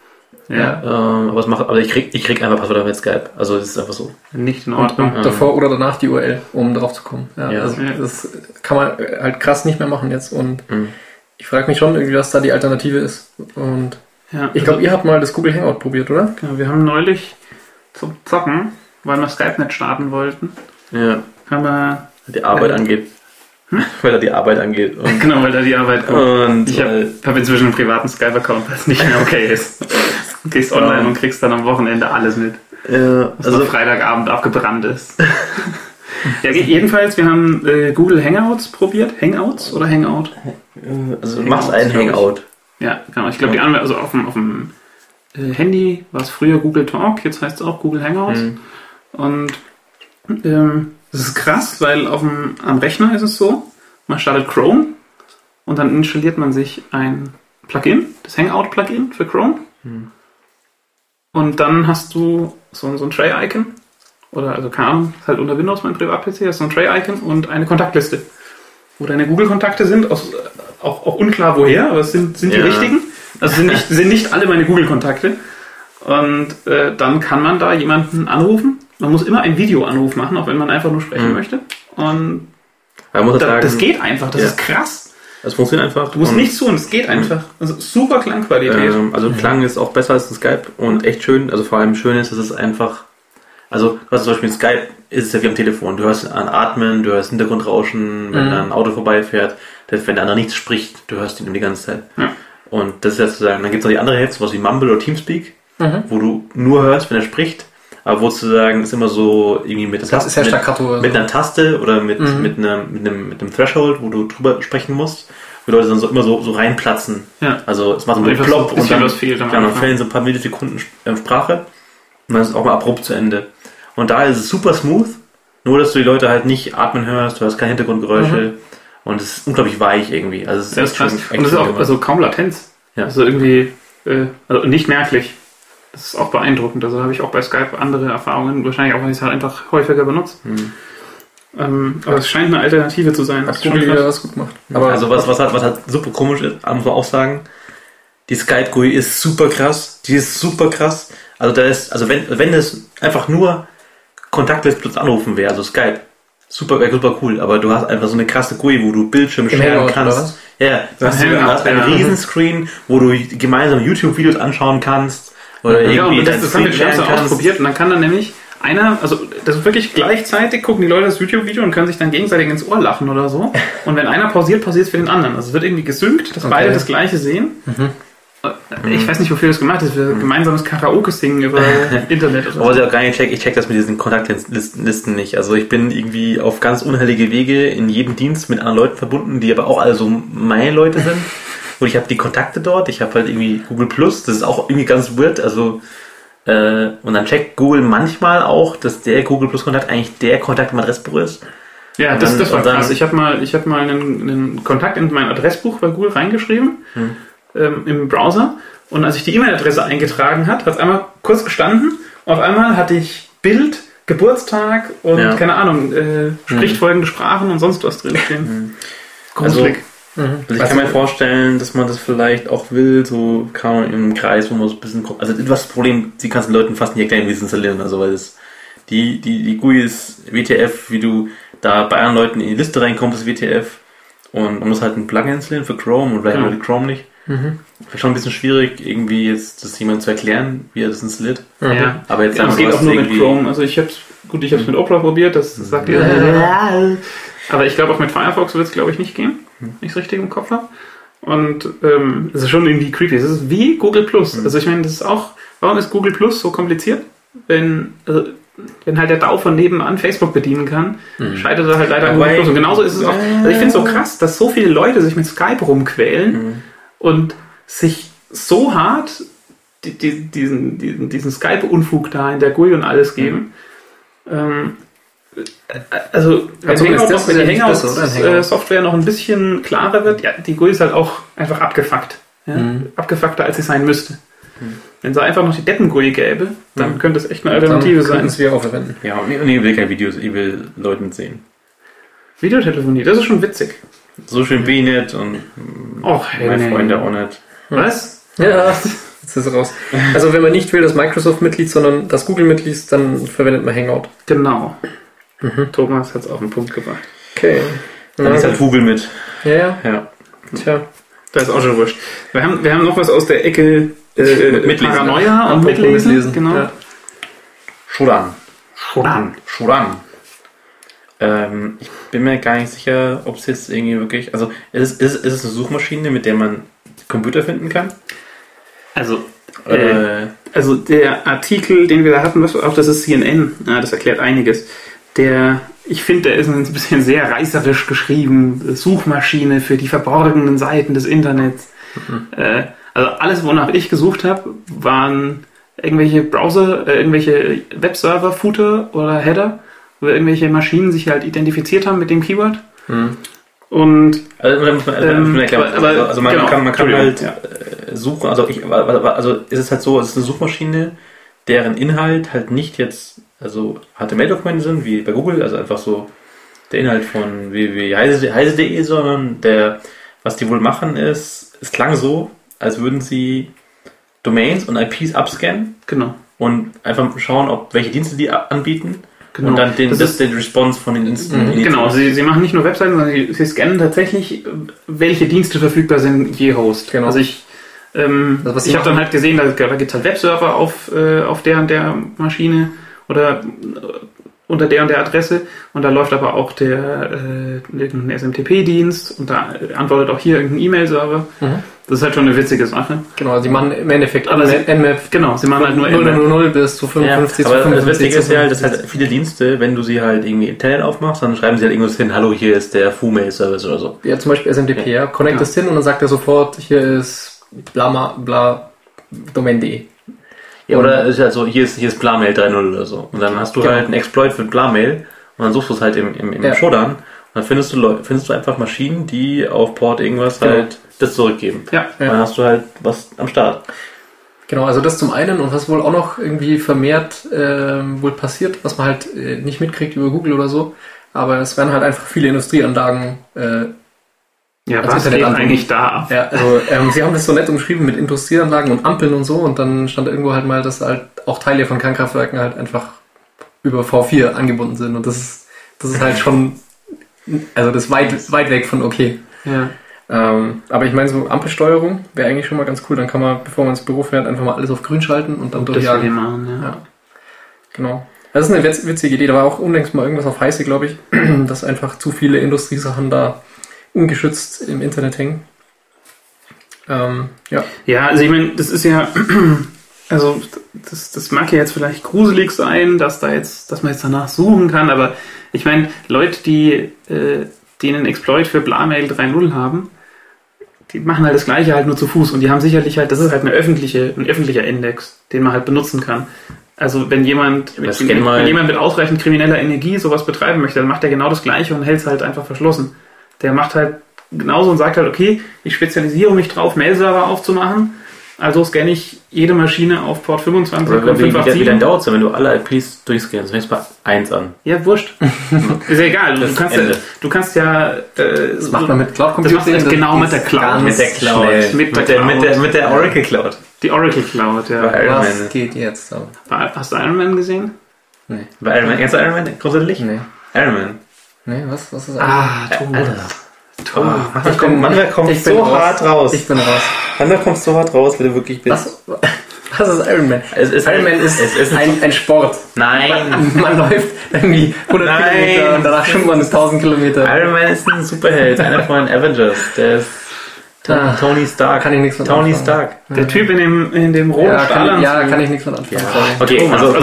Ja, Ähm, aber, es macht, aber ich krieg, ich krieg einfach Passwörter mit Skype. Also das ist einfach so. nicht in Und, Ordnung. und davor oder danach die URL, um drauf zu kommen. Ja, Ja. also das kann man halt krass nicht mehr machen jetzt. Und Mhm. ich frage mich schon irgendwie, was da die Alternative ist. Und Ja, ich glaube, ihr habt mal das Google Hangout probiert, oder? Genau, wir haben neulich zum Zocken, weil wir Skype nicht starten wollten, Ja, haben wir, die Arbeit Ja. angeht. Weil da die Arbeit angeht. Und, genau, weil da die Arbeit kommt. und Ich habe weil- hab inzwischen einen privaten Skype-Account, was nicht mehr okay ist. Du gehst online und kriegst dann am Wochenende alles mit, ja, was also Freitagabend abgebrannt ist. ja, jedenfalls, wir haben äh, Google Hangouts probiert. Hangouts oder Hangout? äh, also Hangouts, machst einen. Hangout. Ja, genau. Ich glaube, die Anwendung, also auf dem, auf dem äh, Handy war es früher Google Talk, jetzt heißt es auch Google Hangouts. Mhm. Und ähm, das ist krass, weil auf dem, am Rechner ist es so, man startet Chrome und dann installiert man sich ein Plugin, das Hangout-Plugin für Chrome. Hm. Und dann hast du so, so ein Tray-Icon. Oder, also keine Ahnung, ist halt unter Windows mein Privat-PC, hast so ein Tray-Icon und eine Kontaktliste. Wo deine Google-Kontakte sind, aus, auch, auch unklar woher, aber es sind, sind die Ja. richtigen. Also sind nicht, sind nicht alle meine Google-Kontakte. Und äh, dann kann man da jemanden anrufen. Man muss immer einen Videoanruf machen, auch wenn man einfach nur sprechen Mhm. möchte. Und Man muss halt da, sagen, das geht einfach, das Ja. ist krass. Das funktioniert einfach. Du musst nichts tun, es geht einfach. Also super Klangqualität. Ähm, also Klang ist auch besser als ein Skype und echt schön. Also vor allem schön ist, dass es einfach. Also, du hast zum Beispiel in Skype, ist es ja wie am Telefon. Du hörst ein Atmen, du hörst Hintergrundrauschen, wenn Mhm. ein Auto vorbeifährt. Das, wenn der andere nichts spricht, du hörst ihn die ganze Zeit. Ja. Und das ist ja sozusagen, dann gibt es noch die andere Hälfte, sowas wie Mumble oder Teamspeak, Mhm. wo du nur hörst, wenn er spricht, aber wo sozusagen ist immer so irgendwie mit, Das ist ja mit, staccato. oder mit so. einer Taste oder mit, Mhm. mit, einem, mit, einem, mit einem Threshold, wo du drüber sprechen musst, wo die Leute dann so immer so, so reinplatzen. Ja. Also es macht so einen etwas- Plop und dann, was fehlt am ja, dann fällen so ein paar Millisekunden äh, Sprache und dann ist es auch mal abrupt zu Ende. Und da ist es super smooth, nur dass du die Leute halt nicht atmen hörst, du hast keine Hintergrundgeräusche und es ist unglaublich weich irgendwie. Also es ist echt schön- Und das ist auch also kaum Latenz. Ja. Also irgendwie äh, also nicht merklich. Das ist auch beeindruckend. Also habe ich auch bei Skype andere Erfahrungen, wahrscheinlich auch, weil ich es halt einfach häufiger benutze. Hm. Ähm, aber es scheint eine Alternative zu sein. Hat schon wieder was gut gemacht. Aber also was, was, halt, was halt super komisch ist, muss man auch sagen, die Skype GUI ist super krass. Die ist super krass. Also da ist, also wenn, wenn es einfach nur kontaktlos plus anrufen wäre, also Skype, super, wäre super cool, aber du hast einfach so eine krasse GUI, wo du Bildschirm Im sharen Hangout, oder kannst. was? Ja, du hast, du hast einen. Riesenscreen, wo du gemeinsam YouTube-Videos anschauen kannst. Oder Ja, irgendwie und das, das haben wir schon so ausprobiert und dann kann dann nämlich einer, also das ist wirklich gleichzeitig, gucken die Leute das YouTube-Video und können sich dann gegenseitig ins Ohr lachen oder so. Und wenn einer pausiert, pausiert es für den anderen. Also es wird irgendwie gesynkt, dass Okay. beide das gleiche sehen. Ich weiß nicht, wofür das gemacht ist. Wir gemeinsames Karaoke singen über Internet oder Aber was ich auch gar nicht check, ich check das mit diesen Kontaktlisten nicht. Also ich bin irgendwie auf ganz unheilige Wege in jedem Dienst mit anderen Leuten verbunden, die aber auch alle so meine Leute sind. Und ich habe die Kontakte dort, ich habe halt irgendwie Google Plus, das ist auch irgendwie ganz weird. Also äh, und dann checkt Google manchmal auch, dass der Google Plus Kontakt eigentlich der Kontakt im Adressbuch ist. Ja, das, dann- das war dann- krass. Ich habe mal, ich hab mal einen, einen Kontakt in mein Adressbuch bei Google reingeschrieben Hm. ähm, im Browser. Und als ich die E-Mail-Adresse eingetragen hat, hat es einmal kurz gestanden. Und auf einmal hatte ich Bild, Geburtstag und Ja. keine Ahnung, äh, spricht folgende Sprachen und sonst was drinstehen. Gruselig. Mhm. Also ich kann mir vorstellen, dass man das vielleicht auch will, so kann man in einem Kreis, wo man so ein bisschen kommt. Also was das Problem, sie kannst den Leuten fast nicht erklären, wie sie es installieren. Also weil es die, die, die GUI ist WTF, wie du da bei anderen Leuten in die Liste reinkommst, ist WTF. Und man muss halt ein Plugin installieren für Chrome und vielleicht Ja. ja. Chrome nicht. Mhm. Vielleicht schon ein bisschen schwierig, irgendwie jetzt das jemandem zu erklären, wie er das installiert. Ja. Aber jetzt Ja, das geht auch nur mit Chrome. Also ich hab's, gut, ich habe es mit Opera probiert, das sagt ihr. Aber ich glaube, auch mit Firefox wird es, glaube ich, nicht gehen, wenn ich es richtig im Kopf habe. Und ähm, es ist schon irgendwie creepy. Es ist wie Google Plus. Also ich meine, das ist auch, warum ist Google Plus so kompliziert? Wenn, also, wenn halt der DAO von nebenan Facebook bedienen kann, scheitert er halt leider an Google Plus. Und genauso ist es auch. Also ich finde es so krass, dass so viele Leute sich mit Skype rumquälen und sich so hart die, die, diesen, diesen, diesen Skype-Unfug da in der GUI und alles geben. Ähm, äh, also, wenn, Also ist Hangout das noch, wenn die oder? Ein Hangout. Hangout-Software noch ein bisschen klarer wird, ja, die GUI ist halt auch einfach abgefuckt. Ja? Mhm. Abgefuckter, als sie sein müsste. Wenn es einfach noch die Deppen-GUI gäbe, dann Mhm. könnte es echt eine Dann Alternative könnten sein. es wir auch verwenden. Ja, und nee, ich will keine Videos, ich will Leuten sehen. Videotelefonie, das ist schon witzig. So schön B-Net und Och, meine nee. Freunde auch nicht. Was? Ja, jetzt ist es raus. Also wenn man nicht will, das Microsoft-Mitglied, sondern das Google-Mitglied, dann verwendet man Hangout. Genau. Mhm. Thomas hat es auf den Punkt gebracht. Okay. Dann ist halt Google mit. ja, ja, Ja. tja. Das ist auch schon wurscht. Wir haben, wir haben noch was aus der Ecke äh, Mitlesen. Paranoia und Apropos Mitlesen. mitlesen, Genau. ja. Schuran. Schuran. Schuran. Ähm, ich bin mir gar nicht sicher, ob es jetzt irgendwie wirklich. Also, ist, es- ist, ist es eine Suchmaschine, mit der man Computer finden kann? Also, Äh, also der Artikel, den wir da hatten, was, auch das ist CNN, ja, das erklärt einiges. Der, ich finde, der ist ein bisschen sehr reißerisch geschrieben. Suchmaschine für die verborgenen Seiten des Internets. Äh, also alles, wonach ich gesucht habe, waren irgendwelche Browser, äh, irgendwelche Webserver, Footer oder Header, wo irgendwelche Maschinen sich halt identifiziert haben mit dem Keyword. Hm. Und also, muss man, also, Ähm, muss man erklären, aber- also, also man, genau, kann, man kann halt Entschuldigung, äh, suchen. Also, ich, also ist es halt so, es ist eine Suchmaschine, deren Inhalt halt nicht jetzt also HTML-Dokumente sind, wie bei Google, also einfach so der Inhalt von www.heise.de, sondern der, was die wohl machen ist, es klang so, als würden sie Domains und IPs abscannen genau. und einfach schauen, ob welche Dienste die anbieten Genau. und dann den, Das ist- den Response von den Diensten. Mhm. Genau, sie, sie machen nicht nur Webseiten, sondern sie, sie scannen tatsächlich, welche Dienste verfügbar sind je Host. Genau. Also ich, ähm, Also ich habe dann halt gesehen, da, da gibt es halt Webserver auf, äh, auf der und der Maschine oder äh, unter der und der Adresse und da läuft aber auch der äh, irgendein SMTP-Dienst und da antwortet auch hier irgendein E-Mail-Server. Mhm. Das ist halt schon eine witzige Sache. Genau, also die machen im Endeffekt Aber sie- Nmap Genau, sie machen halt nur 000 bis zu Ja, 55 zu aber das 55 Witzige ist ja, halt, dass zu halt viele Dienste, wenn du sie halt irgendwie Internet aufmachst, dann schreiben sie halt irgendwas hin, hallo, hier ist der Foo-Mail-Service oder so. Ja, zum Beispiel SMTP, ja. Connect Ja. das hin und dann sagt er sofort, hier ist bla, bla domain.de. Ja, oder ist halt so, hier ist, hier ist Blamail 3.0 oder so. Und dann hast du Genau. halt einen Exploit für Blamail und dann suchst du es halt im, im, im Ja. Showdown und dann findest du, Leu- findest du einfach Maschinen, die auf Port irgendwas Genau. halt das zurückgeben. Ja, Ja. Dann hast du halt was am Start. Genau, also das zum einen und was wohl auch noch irgendwie vermehrt ähm, wohl passiert, was man halt äh, nicht mitkriegt über Google oder so, aber es werden halt einfach viele Industrieanlagen äh, ja Also was Internetanbieter. eigentlich da? Ja, also ähm, sie haben das so nett umschrieben mit Industrieanlagen und Ampeln und so und dann stand irgendwo halt mal, dass halt auch Teile von Kernkraftwerken halt einfach über V4 angebunden sind und das ist, das ist halt schon, also das ist weit, weit weg von okay. Ja. Ähm, aber ich meine, so Ampelsteuerung wäre eigentlich schon mal ganz cool. Dann kann man, bevor man ins Büro fährt, einfach mal alles auf grün schalten und dann Das durchjagen. machen, ja. Ja, genau. Das ist eine witz- witzige Idee. Da war auch unlängst mal irgendwas auf Heiße, glaube ich, dass einfach zu viele Industriesachen da ungeschützt im Internet hängen. Ähm, ja. Ja, also ich meine, das ist ja, also das, das mag ja jetzt vielleicht gruselig sein, dass da jetzt, dass man jetzt danach suchen kann, aber ich meine, Leute, die, äh, die einen Exploit für Blamail 3.0 haben, die machen halt das gleiche halt nur zu Fuß und die haben sicherlich halt, das ist halt eine öffentliche, ein öffentlicher Index, den man halt benutzen kann. Also wenn jemand, Das wenn, wenn jemand mit ausreichend krimineller Energie sowas betreiben möchte, dann macht er genau das gleiche und hält es halt einfach verschlossen. Der macht halt genauso und sagt halt, okay, ich spezialisiere mich drauf, Mail-Server aufzumachen, also scanne ich jede Maschine auf Port 25 Oder und wie, wie, wie, wie lange 587. dauert es, wenn du alle IPs durchscannst? Fängst bei 1 an. Ja, wurscht. ist ja egal. Du Das kannst ja, du kannst ja äh, Das macht man mit Cloud Das machst du Computing. jetzt genau mit der Cloud. Mit der Cloud. Mit der mit, der, mit, der, mit der Oracle Cloud. die Oracle Cloud, ja. Bei Iron Was Man. geht jetzt? So. Hast du Iron Man gesehen? Nee. Bei Iron Man. Kennst du Iron Man grundsätzlich? Nee. Iron Man. Nee, was? Was ist Ah, Alter. Thomas. Manchmal kommt, manchmal kommt so raus. hart raus. Ich bin raus. Manchmal kommst du so hart raus, wie du wirklich bist. Was, was ist Iron Man? Es ist Iron Man ist, es ist ein, ein Sport. Nein. Man läuft irgendwie 100 Nein. Kilometer und danach schwimmt man 1000 Kilometer. Iron Man ist ein Superheld, einer von den Avengers. Der ist To- Ah, Tony Stark. kann ich nichts mit Tony anfangen. Stark. Der Typ in dem, in dem roten Ja, kann, ja, kann ich nichts mit anfangen. sorry. Okay, also,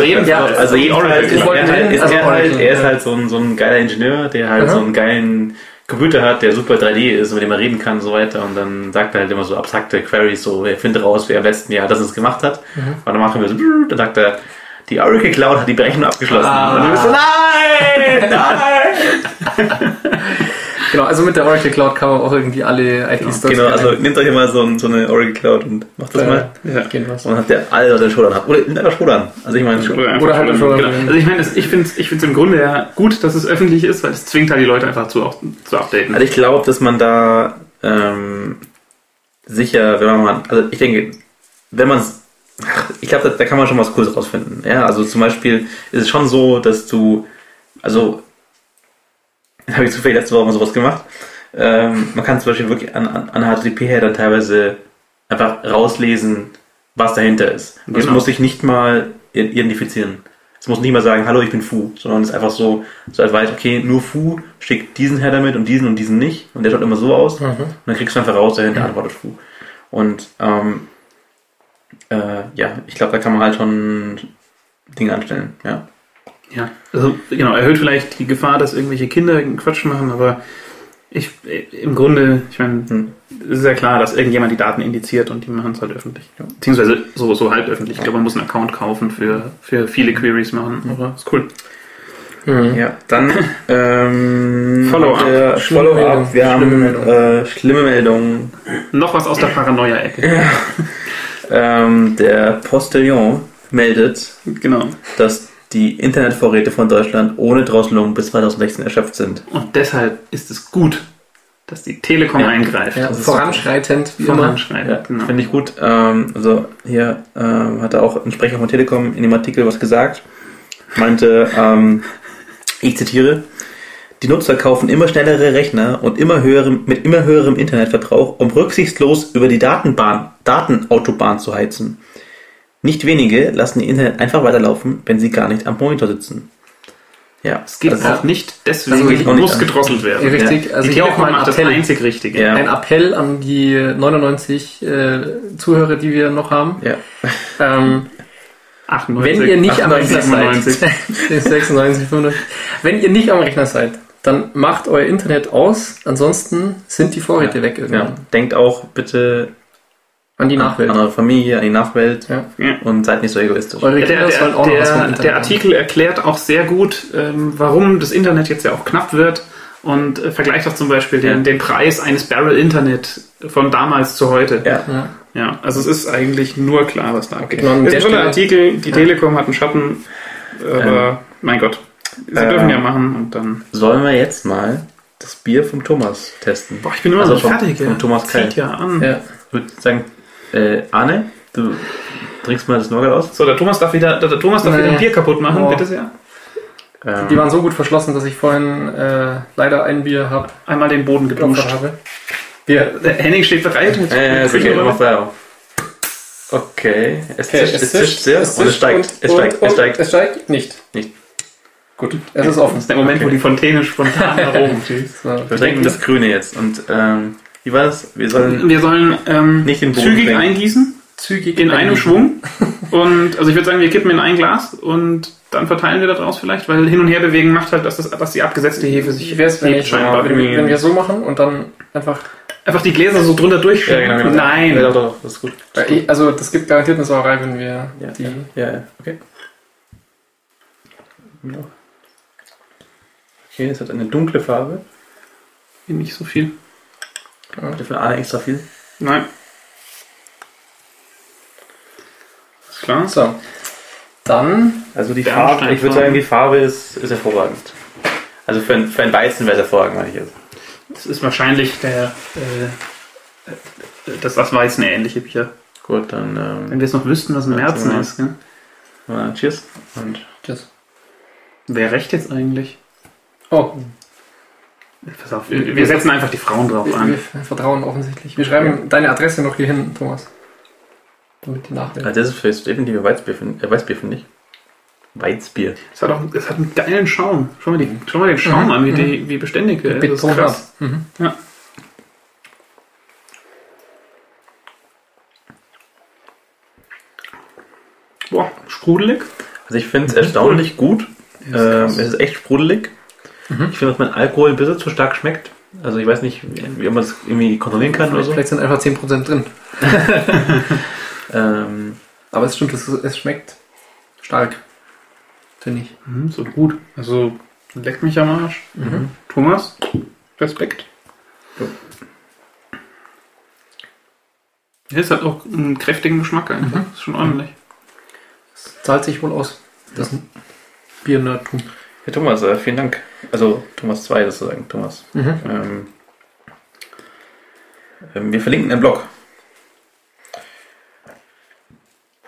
also jedenfalls ist, wollte er, halt, ist also er, halt, er ist ja. halt so ein, so ein geiler Ingenieur, der halt Aha. so einen geilen Computer hat, der super 3D ist, mit dem er reden kann und so weiter. Und dann sagt er halt immer so abstrakte Queries, so, er findet raus, wer im letzten Jahr das und das gemacht hat. Mhm. Und dann machen wir so, dann sagt er, die Oracle Cloud hat die Berechnung abgeschlossen. Ah. Und du bist so, nein, nein! Genau, also mit der Oracle Cloud kann man auch irgendwie alle IPs genau, also nehmt euch immer so, ein- so eine Oracle Cloud und macht das mal. Ja. Gehen was. Und dann habt ihr alle den Schultern habt. Oder nimmt einfach Schultern. Also ich meine, Oder, einfach Oder halt schon- genau. Also ich meine, ich finde es ich find's im Grunde ja gut, dass es öffentlich ist, weil es zwingt halt die Leute einfach zu, zu updaten. Also ich glaube, dass man da ähm, sicher, wenn man mal, also ich denke, wenn man es, ich glaube, da, da kann man schon was Cooles rausfinden. Ja, also zum Beispiel ist es schon so, dass du, also habe ich zufällig letzte Woche mal sowas gemacht. Ähm, man kann zum Beispiel wirklich an, an, an HTTP her dann teilweise einfach rauslesen, was dahinter ist. Und Das Genau. muss sich nicht mal identifizieren. Es muss nicht mal sagen, hallo, ich bin Fu, sondern es ist einfach so, so als weiß, okay, nur Fu schickt diesen Header mit und diesen und diesen nicht. Und der schaut immer so aus. Mhm. Und dann kriegst du einfach raus, dahinter antwortet Fu. Und ähm, äh, ja, ich glaube, da kann man halt schon Dinge anstellen. Ja. Ja, also genau, erhöht vielleicht die Gefahr, dass irgendwelche Kinder Quatsch machen, aber ich im Grunde, ich meine, Hm. es ist ja klar, dass irgendjemand die Daten indiziert und die machen es halt öffentlich. Beziehungsweise so, so halb öffentlich. Ich glaube, man muss einen Account kaufen für, für viele Queries machen, aber ist cool. Mhm. Ja, dann ähm, Follow-up. haben wir Schlimme Follow-up. Meldung. Wir haben Schlimme Meldung. äh, schlimme Meldungen. Noch was aus der Paranoia-Ecke. Ähm, der Postillon meldet, Genau. dass die Internetvorräte von Deutschland ohne Drosselung bis 2016 erschöpft sind. Und deshalb ist es gut, dass die Telekom Ja. eingreift. Ja, voranschreitend, wie immer. Voranschreiten. Ja, genau. Finde ich gut. Ähm, also hier ähm, hat er auch ein Sprecher von Telekom in dem Artikel was gesagt. Meinte, ähm, ich zitiere, die Nutzer kaufen immer schnellere Rechner und immer höherem, mit immer höherem Internetverbrauch, um rücksichtslos über die Datenbahn, Datenautobahn zu heizen. Nicht wenige lassen ihr Internet einfach weiterlaufen, wenn sie gar nicht am Monitor sitzen. Ja, Es geht also, auch nicht, deswegen Also ich- auch nicht muss gedrosselt werden. Richtig, also die hier auch mal ein macht das Appell. einzig Richtige. Ja. Ein Appell an die 99 äh, Zuhörer, die wir noch haben. ja. Ähm, 98, wenn ihr nicht am 98, Rechner 97. seid, 96, 95, wenn ihr nicht am Rechner seid, dann macht euer Internet aus, ansonsten sind die Vorräte weg irgendwann. ja. Denkt auch bitte An die Nachwelt. an eure Familie, an die Nachwelt Ja. Und seid nicht so egoistisch. Eure Kinder der, sollen der, auch noch was vom der, Internet der haben. Artikel erklärt auch sehr gut, ähm, warum das Internet jetzt ja auch knapp wird und äh, vergleicht auch zum Beispiel den, Ja. den Preis eines Barrel Internet von damals zu heute. Ja. Ja. Ja, also es ist eigentlich nur klar, was da abgeht. Genau, ist der ein toller Artikel, die Telekom hat einen Schatten, aber mein Gott, sie Ähm, dürfen ja machen und dann... Sollen wir jetzt mal das Bier vom Thomas testen? Boah, ich bin immer Also noch vom- nicht fertig. vom ja. Thomas Zieht Keil. ja an. Ja. Ich würde sagen, äh, Arne, du trinkst mal das Nougat aus. So, der Thomas darf wieder, der, der Thomas darf Nee. wieder ein Bier kaputt machen, Oh. bitte sehr. Ähm, Die waren so gut verschlossen, dass ich vorhin äh, leider ein Bier hab, Einmal den Boden geduscht. habe. Wir, Der Henning steht bereit. Äh, sicher, Küchenrolle. mach da. Okay, es Okay, zischt, es zischt sehr und es steigt, und- es steigt, und- es steigt. Es steigt nicht. Nicht. Gut, es ist offen. Das ist der Moment, Okay. wo die Fontäne spontan nach oben schießt. So, Wir trinken das Grüne jetzt und ähm, Wie war das? Wir sollen Wir sollen ähm, Nicht den Boden zügig senken. eingießen, Zügig in einem. Schwung. Und also ich würde sagen, wir kippen in ein Glas und dann verteilen wir das aus vielleicht, weil hin und her bewegen macht halt, dass, das, dass die abgesetzte Hefe sich Wie wäre es, wenn, hebt ich, scheinbar. wenn, wir, wenn wir so machen und dann einfach. Einfach die Gläser so drunter durchschütten. Nein. Ja, doch, doch, das ist gut. Äh, ich- Also, das gibt garantiert eine Sauerei, wenn wir Ja, die. ja, ja, ja, okay. Ja. Okay, es hat eine dunkle Farbe. Nicht so viel. Dafür eine extra viel. Nein. Ist klar. So. Dann. Also die. Farbe, ich würde sagen, die Farbe ist, ist hervorragend. Also für ein, für ein Weizen wäre es hervorragend, meine ich jetzt. Das ist wahrscheinlich der, äh, äh, das, das Weißen ähnliche Bier. Gut, dann Wenn ähm, wir es noch wüssten, was ein Ja, Märzen so. ist. Gell? äh, Cheers. Und Tschüss. Wer recht jetzt eigentlich? Oh, Pass auf, wir wir setzen einfach die Frauen drauf wir, an. wir vertrauen offensichtlich. Wir schreiben deine Adresse noch hier hin, Thomas. Damit die nachdenken. ah, das ist für definitiv Weißbier, finde äh, Weißbier, finde ich. Weißbier. Es hat, auch, es hat einen geilen Schaum. Schau mal, die, schau mal den Schaum Mhm. an, wie, die, wie beständig der ist. Das ist krass. Mhm. Ja. Boah, sprudelig. Also ich finde es erstaunlich gut. Ist Ähm, es ist echt sprudelig. Ich finde, dass mein Alkohol ein bisschen zu stark schmeckt. Also ich weiß nicht, wie man das irgendwie kontrollieren kann oder Vielleicht, so. vielleicht sind einfach 10% drin. Ähm, Aber es stimmt, es, es schmeckt stark. Finde ich. Mhm, so gut. Also, leckt mich am Arsch. Thomas, Respekt. Ja. Ja, es hat auch einen kräftigen Geschmack einfach. Ist schon ordentlich. Es zahlt sich wohl aus. Das ist ein Bier-Nerdtum. Ja, Thomas, äh, vielen Dank. Also Thomas 2 sozusagen, Thomas. Mhm. Ähm, ähm, wir verlinken einen Blog.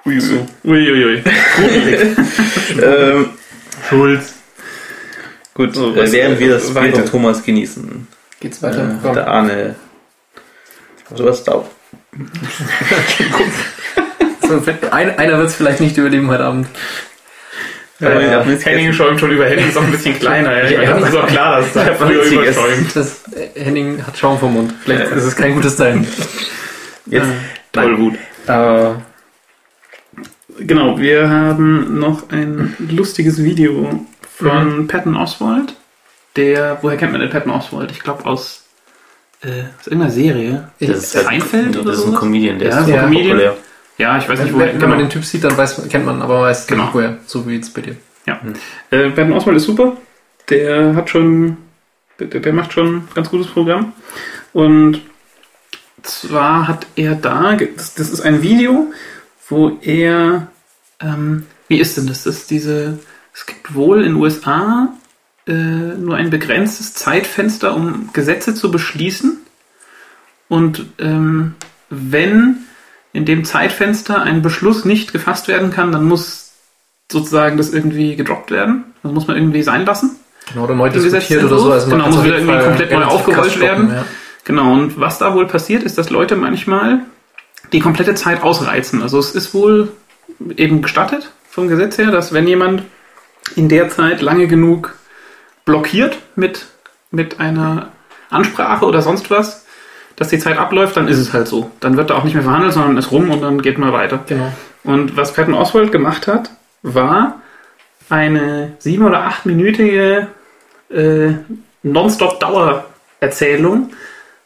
Uiuiui. Uiuiui. ähm, Schulz. gut, So, äh, was, während wir das äh, Bier weiter. von Thomas genießen, Geht's weiter? äh, der Arne sowas da. So, ein, einer wird es vielleicht nicht überleben heute Abend. Äh, Ja, Henning schäumt schon über. Henning ist auch ein bisschen kleiner. Ja. Ich meine, das ist auch klar, dass da früher überschäumt. Das, äh, Henning hat Schaum vom Mund. Vielleicht ist es kein gutes Zeichen. Jetzt, Toll gut. Äh, Genau, wir haben noch ein lustiges Video von Patton Oswald. Der, woher kennt man den Patton Oswald? Ich glaube aus, äh, aus irgendeiner Serie. das ist halt Seinfeld oder das ist ein? Comedian, der Ja, ist so Comedian. populär. Ja, ich weiß nicht, wenn, woher. wenn man den Typ sieht, dann weiß, kennt man, aber man weiß Genau. nicht woher. So wie jetzt bei dir. Ja. Äh, Patton Oswald ist super. Der hat schon, der, der macht schon ein ganz gutes Programm. Und zwar hat er da, das, das ist ein Video, wo er, ähm, wie ist denn das? Das ist diese, es gibt wohl in den USA äh, nur ein begrenztes Zeitfenster, um Gesetze zu beschließen. Und ähm, wenn in dem Zeitfenster ein Beschluss nicht gefasst werden kann, dann muss sozusagen das irgendwie gedroppt werden. Das muss man irgendwie sein lassen. Genau, oder neu diskutiert oder so. Also Genau, muss wieder irgendwie komplett neu aufgerollt werden. Ja. Genau, und was da wohl passiert, ist, dass Leute manchmal die komplette Zeit ausreizen. Also es ist wohl eben gestattet vom Gesetz her, dass wenn jemand in der Zeit lange genug blockiert mit, mit einer Ansprache oder sonst was, dass die Zeit abläuft, dann ist es halt so. Dann wird da auch nicht mehr verhandelt, sondern ist rum und dann geht man weiter. Genau. Und was Patton Oswald gemacht hat, war eine sieben- oder achtminütige äh, Nonstop-Dauererzählung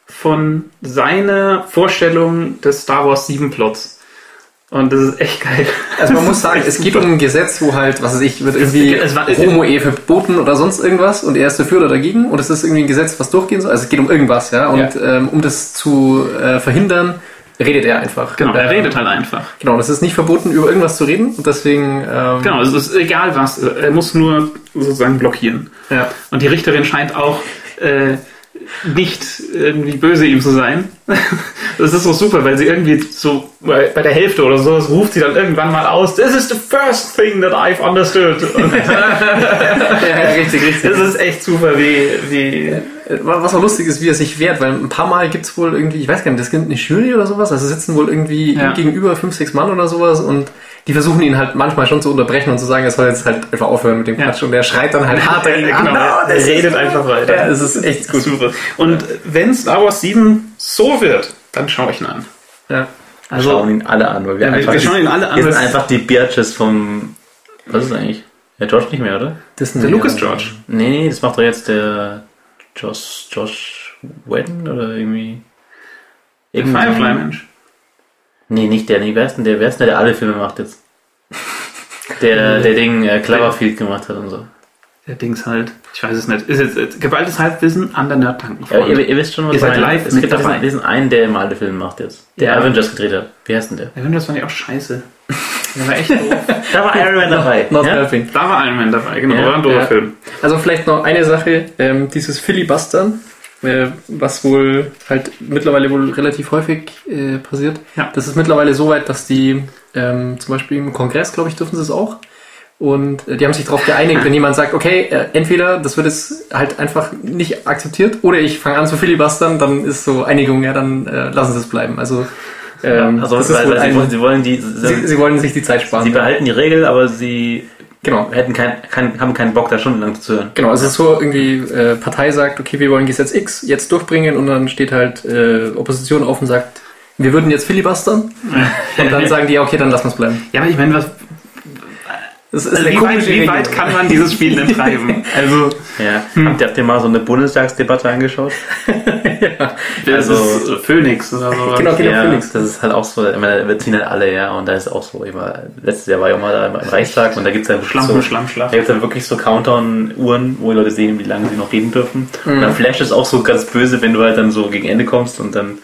von seiner Vorstellung des Star Wars 7 Plots. Und das ist echt geil. Also man muss sagen, es geht um ein Gesetz, wo halt, was weiß ich, wird irgendwie Homo-Ehe verboten oder sonst irgendwas und er ist dafür oder dagegen und es ist irgendwie ein Gesetz, was durchgehen soll. Also es geht um irgendwas, ja. Und Ähm, um das zu äh, verhindern, redet er einfach. Genau, er Ähm, redet halt einfach. Genau, und es ist nicht verboten, über irgendwas zu reden und deswegen. Ähm, Genau, es ist egal was. Er muss nur sozusagen blockieren. Ja. Und die Richterin scheint auch äh, nicht irgendwie böse ihm zu sein. Das ist so super, weil sie irgendwie so bei der Hälfte oder so das ruft sie dann irgendwann mal aus. This is the first thing that I've understood. Und ja, richtig, richtig. das ist echt super, wie, wie Was auch lustig ist, wie er sich wehrt, weil ein paar Mal gibt's wohl irgendwie, ich weiß gar nicht, das gibt eine Jury oder sowas, also sitzen wohl irgendwie Ja. gegenüber fünf, sechs Mann oder sowas und die versuchen ihn halt manchmal schon zu unterbrechen und zu sagen, er soll jetzt halt einfach aufhören mit dem Ja. Quatsch und der schreit dann halt hart dagegen genau. an. er das ist- redet einfach weiter. Ja, das ist echt gut. Super. Und wenn Star Wars 7 so wird, dann schaue ich ihn an. Ja. Wir schauen ihn alle an, weil wir Ja, wir- einfach. wir schauen ihn alle an, Wir sind einfach die Biatches vom. Was ist das eigentlich? Der George nicht mehr, oder? Disney, Der Lucas ja. George. Nee, nee, das macht doch jetzt der Josh, Josh Whedon oder irgendwie. Der Firefly-Mensch. Nee, nicht der, nee, wer ist denn der? Wer ist denn der, der alle Filme macht jetzt? Der, der Ding äh, Cloverfield gemacht hat und so. Der Dings halt. Ich weiß es nicht. Ist jetzt äh, geballtes Halbwissen an der Nerdtanken. Ja, ihr, ihr wisst schon, was Ihr seid ich meine. live Es mit gibt dabei. diesen, diesen einen, der immer alle Filme macht jetzt. Der Ja. Avengers gedreht hat. Wie heißt denn der? Das fand ich auch scheiße. Der war echt doof. Da war Iron Man dabei. Not ja? helping. Da war Iron Man dabei, genau. Ja, war ein doofer ja. Film. Also vielleicht noch eine Sache, ähm, dieses Filibustern, äh, was wohl halt mittlerweile wohl relativ häufig äh, passiert. Ja. Das ist mittlerweile so weit, dass die ähm, zum Beispiel im Kongress, glaube ich, dürfen sie es auch. Und äh, die haben sich darauf geeinigt, wenn jemand sagt, okay, äh, entweder das wird jetzt halt einfach nicht akzeptiert oder ich fange an zu filibustern, dann ist so Einigung, ja, dann äh, lassen sie es bleiben. Also, ähm, Also, das ist sie, ein, wollen, sie wollen die. sie, sie wollen sich die Zeit sparen. sie behalten die Regel, aber sie genau. hätten kein, kein, haben keinen Bock, da stundenlang zu hören. Genau, also es ist so irgendwie, äh, Partei sagt, okay, wir wollen Gesetz X jetzt durchbringen und dann steht halt äh, Opposition auf und sagt, wir würden jetzt filibustern. und dann sagen die, ja, okay, dann lassen wir es bleiben. Ja, aber ich meine, was, Das ist also wie, weit, wie weit kann man dieses Spiel denn treiben? Also, Ja. Habt, ihr, habt ihr mal so eine Bundestagsdebatte angeschaut? das Also- ist Phoenix oder so. Genau, genau, ja, Phoenix. das ist halt auch so, ich meine, wir ziehen halt alle, ja, und da ist auch so, immer, letztes Jahr war ich auch mal da im Reichstag und da gibt's dann wirklich Schlampen, so, Schlamm, Schlamm. da gibt's dann wirklich so Countdown-Uhren, wo die Leute sehen, wie lange sie noch reden dürfen. Und Mhm. dann flasht es auch so ganz böse, wenn du halt dann so gegen Ende kommst und dann,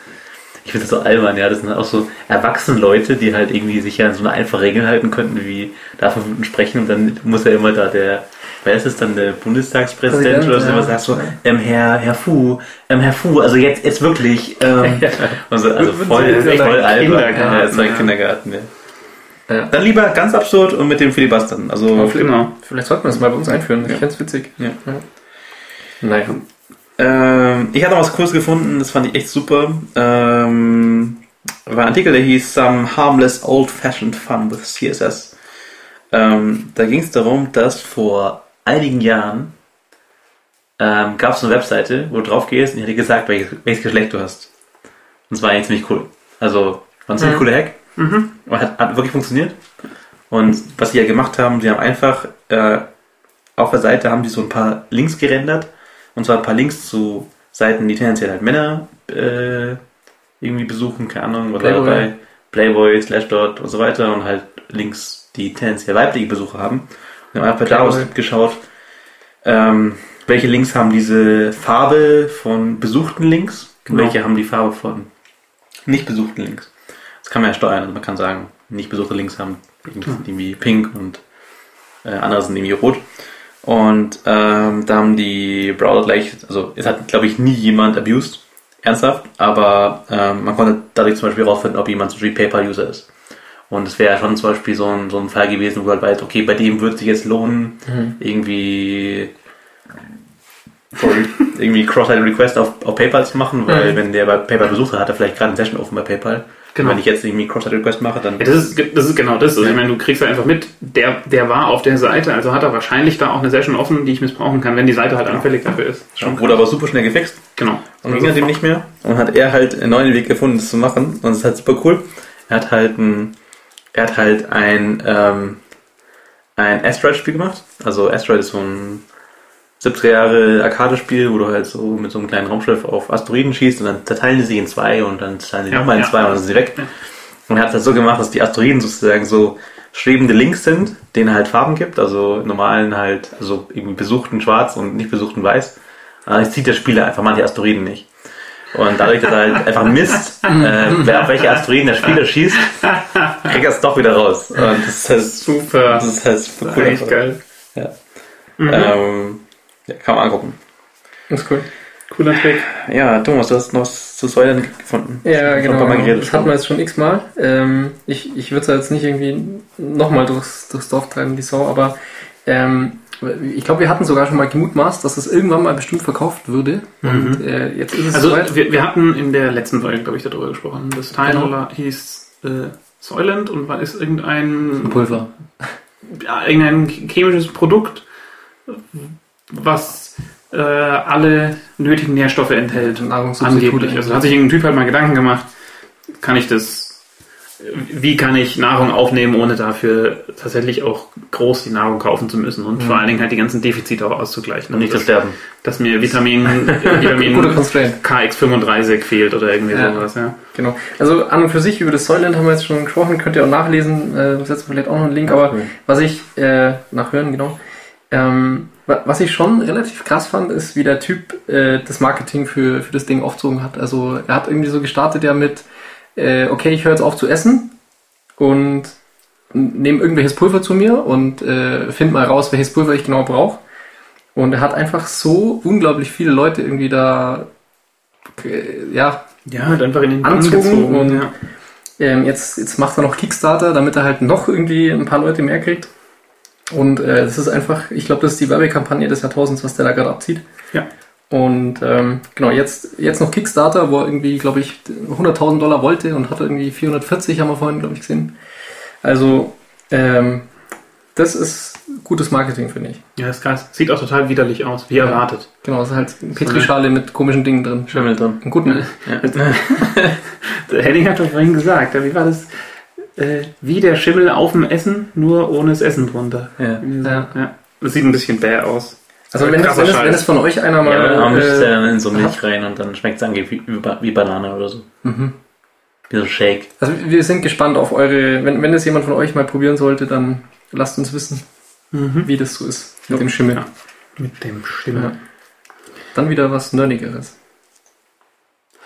ich finde das so albern, ja, das sind halt auch so erwachsene Leute, die halt irgendwie sich ja an so eine einfache Regel halten könnten, wie darf man Minuten sprechen und dann muss ja immer da der, wer ist es dann, der Bundestagspräsident Präsident, oder so, ja. was sagst so, ähm, Herr, Herr Fu, ähm, Herr Fu, also jetzt, jetzt wirklich, ähm, also, also voll, ja voll albern. Kindergarten, Ja, ist ein ja. Kindergarten, ja. Ja. Dann lieber ganz absurd und mit dem Filibustern. Also, Genau. Vielleicht sollten wir das mal bei uns einführen. Ich Ja. fände es witzig. Ja. Naja. Ähm, ich hatte noch was Cooles gefunden, das fand ich echt super. Ähm, war ein Artikel, der hieß Some Harmless Old-Fashioned Fun with CSS. Ähm, da ging es darum, dass vor einigen Jahren ähm, gab es eine Webseite, wo du drauf gehst und hat dir gesagt, welches, welches Geschlecht du hast. Und das war eigentlich ziemlich cool. Also, war ein ziemlich Mhm. cooler Hack. Mhm. Und hat, hat wirklich funktioniert. Und was sie ja gemacht haben, sie haben einfach äh, auf der Seite haben sie so ein paar Links gerendert. Und zwar ein paar Links zu Seiten, die tendenziell halt Männer äh, irgendwie besuchen, keine Ahnung, was war Playboy. dabei, Playboy, Slashdot und so weiter. Und halt Links, die tendenziell weibliche Besucher haben. Und haben einfach daraus geschaut, ähm, welche Links haben diese Farbe von besuchten Links und Genau. welche haben die Farbe von nicht besuchten Links. Das kann man ja steuern. Also man kann sagen, nicht besuchte Links haben irgendwie, sind irgendwie pink und äh, andere sind irgendwie rot. Und ähm, da haben die Browser gleich, also es hat glaube ich nie jemand abused, ernsthaft, aber ähm, man konnte dadurch zum Beispiel herausfinden, ob jemand zum Beispiel PayPal-User ist. Und es wäre schon zum Beispiel so ein, so ein Fall gewesen, wo halt weißt, okay, bei dem wird sich jetzt lohnen, irgendwie sorry, irgendwie Cross-Site-Request auf, auf PayPal zu machen, weil Mhm. wenn der bei PayPal besucht hat, hat er vielleicht gerade eine Session offen bei PayPal. Genau. Wenn ich jetzt irgendwie Cross-Site-Request mache, dann Ja, das, ist, das ist genau das. Also Ja. ich meine, du kriegst ja einfach mit, der, der war auf der Seite, also hat er wahrscheinlich da auch eine Session offen, die ich missbrauchen kann, wenn die Seite halt anfällig dafür ist. Schon wurde aber super schnell gefixt. Genau. Und ging er dem nicht mehr. Und hat er halt einen neuen Weg gefunden, das zu machen. Und das ist halt super cool. Er hat halt ein, er hat halt ein, ähm, ein Asteroid-Spiel gemacht. Also Asteroid ist so ein 70er Jahre Arcade-Spiel, wo du halt so mit so einem kleinen Raumschiff auf Asteroiden schießt und dann zerteilen die sich in zwei und dann zerteilen die Ja, nochmal in ja. zwei und dann sind sie weg. Und er hat das so gemacht, dass die Asteroiden sozusagen so schwebende Links sind, denen er halt Farben gibt, also normalen halt, also irgendwie besuchten schwarz und nicht besuchten weiß. Aber jetzt sieht der Spieler einfach manche Asteroiden nicht. Und dadurch, dass er halt einfach misst, äh, wer auf welche Asteroiden der Spieler schießt, kriegt er es doch wieder raus. Und das ist halt, Super. das ist halt super cool. echt geil. Ja. Mhm. Ähm, ja, kann man angucken. Das ist cool. Cooler Trick. Ja, Thomas, du hast noch was zu Spoilern gefunden. Ja, genau. paar Mal geredet. Das hatten wir jetzt schon x-mal. Ähm, ich ich würde es jetzt nicht irgendwie nochmal durchs, durchs Dorf treiben, die Sau, aber ähm, Ich glaube, wir hatten sogar schon mal gemutmaßt, dass es irgendwann mal bestimmt verkauft würde. Und äh, jetzt ist es Also soweit. wir, wir hatten in der letzten Folge, glaube ich, darüber gesprochen. Das Teil Genau. hieß äh, Soylent und war ist irgendein Pulver. ja, irgendein chemisches Produkt, was äh, alle nötigen Nährstoffe enthält. Angeblich. Also hat sich irgendein Typ halt mal Gedanken gemacht, kann ich das, wie kann ich Nahrung aufnehmen, ohne dafür tatsächlich auch groß die Nahrung kaufen zu müssen und vor allen Dingen halt die ganzen Defizite auch auszugleichen. Und nicht das dass, Sterben. dass mir Vitamin, Vitamin Guter Constraint. KX35 fehlt oder irgendwie Ja. sowas, ja. Genau. Also an und für sich über das Soylent haben wir jetzt schon gesprochen, könnt ihr auch nachlesen, äh, setzen wir vielleicht auch noch einen Link, aber cool. was ich äh, nachhören, genau. Ähm, was ich schon relativ krass fand, ist, wie der Typ äh, das Marketing für, für das Ding aufgezogen hat. Also er hat irgendwie so gestartet ja mit, äh, okay, ich höre jetzt auf zu essen und nehme irgendwelches Pulver zu mir und äh, finde mal raus, welches Pulver ich genau brauche. Und er hat einfach so unglaublich viele Leute irgendwie da äh, ja, Ja, halt einfach in den Anzogen und- ja. ähm, jetzt, jetzt macht er noch Kickstarter, damit er halt noch irgendwie ein paar Leute mehr kriegt. Und äh, das ist einfach, ich glaube, das ist die Werbekampagne des Jahrtausends, was der da gerade abzieht. Ja. Und ähm, genau, jetzt, jetzt noch Kickstarter, wo er irgendwie, glaube ich, 100.000 Dollar wollte und hat irgendwie 440, haben wir vorhin, glaube ich, gesehen. Also, ähm, das ist gutes Marketing, finde ich. ja, das ist krass. Sieht auch total widerlich aus, wie Ja. erwartet. Genau, es ist halt eine Petrischale mit komischen Dingen drin. Schimmel drin. Einen guten. Der Henning hat doch vorhin gesagt, ja, wie war das? Äh, wie der Schimmel auf dem Essen, nur ohne das Essen drunter. Ja. Ja. ja. Das sieht ein bisschen bäh aus. Also wenn es, Krasser wenn, es, wenn es von euch einer mal... Ja, man mischt äh, ja dann in so Milch rein und dann schmeckt es angeblich wie, wie Banane oder so. mhm. Wie so Shake. Also wir sind gespannt auf eure, wenn, wenn das jemand von euch mal probieren sollte, dann lasst uns wissen, wie das so ist mit dem Schimmel. Ja. Mit dem Schimmel. Ja. Dann wieder was Nerdigeres.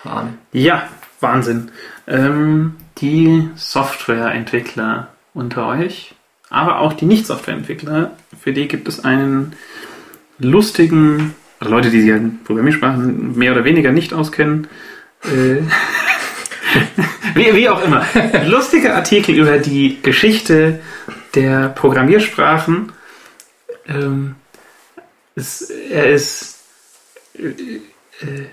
Hahn. Ja, Wahnsinn. Ähm, die Softwareentwickler unter euch, aber auch die Nicht-Softwareentwickler, für die gibt es einen lustigen, oder Leute, die sich an Programmiersprachen mehr oder weniger nicht auskennen, äh, wie, wie auch immer, lustige Artikel über die Geschichte der Programmiersprachen. Ähm, es, er ist äh, äh,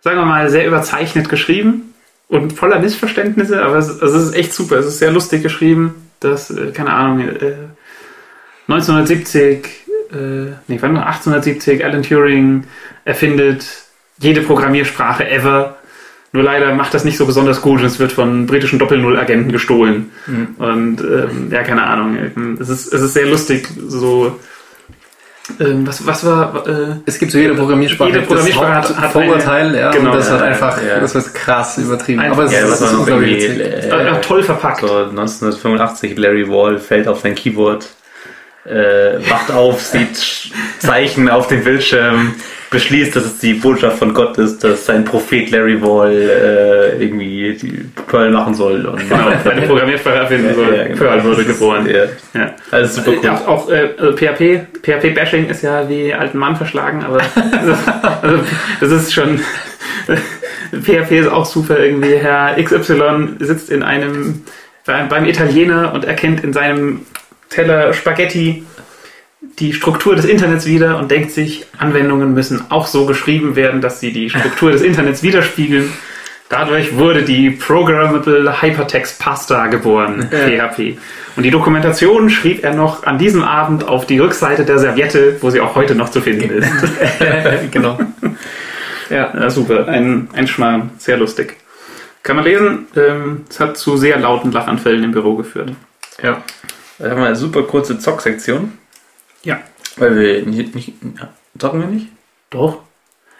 sagen wir mal, sehr überzeichnet geschrieben und voller Missverständnisse, aber es, also es ist echt super. Es ist sehr lustig geschrieben, dass, äh, keine Ahnung, äh, 1970, äh, nee, wann war 1870, Alan Turing erfindet jede Programmiersprache ever. Nur leider macht das nicht so besonders gut und es wird von britischen Doppel-Null-Agenten gestohlen. Und ähm, ja, keine Ahnung. ähm, Es ist, es ist sehr lustig, so. Ähm, was, was war. Äh, Es gibt so jede Programmiersprache. Jede Programmiersprache hat- hat Vorurteil, eine- ja, genau, und das hat ja, einfach, ja. das wird krass übertrieben. Ein- Aber es Ja, ist, ist unglaublich äh, toll verpackt. So 1985, Larry Wall fällt auf sein Keyboard, äh, wacht auf, sieht Zeichen auf dem Bildschirm, beschließt, dass es die Botschaft von Gott ist, dass sein Prophet Larry Wall äh, irgendwie die Pearl machen soll. Und Genau, eine Programmiersprache erfinden soll. Ja, genau. Perl wurde geboren. Ja. Ja. Also super cool. Ja, auch äh, also PHP, PHP-Bashing ist ja wie alten Mann verschlagen, aber das, also, das ist schon. PHP ist auch super irgendwie. Herr XY sitzt in einem beim, beim Italiener und erkennt in seinem Teller Spaghetti die Struktur des Internets wieder und denkt sich, Anwendungen müssen auch so geschrieben werden, dass sie die Struktur des Internets widerspiegeln. Dadurch wurde die Programmable Hypertext Pasta geboren, PHP. Und die Dokumentation schrieb er noch an diesem Abend auf die Rückseite der Serviette, wo sie auch heute noch zu finden ist. genau. Ja. Ja, super. Ein, ein Schmarrn. Sehr lustig. Kann man lesen. Ähm, Es hat zu sehr lauten Lachanfällen im Büro geführt. ja. Wir haben eine super kurze Zock-Sektion, Ja. weil wir nicht, nicht ja, zocken wir nicht. Doch.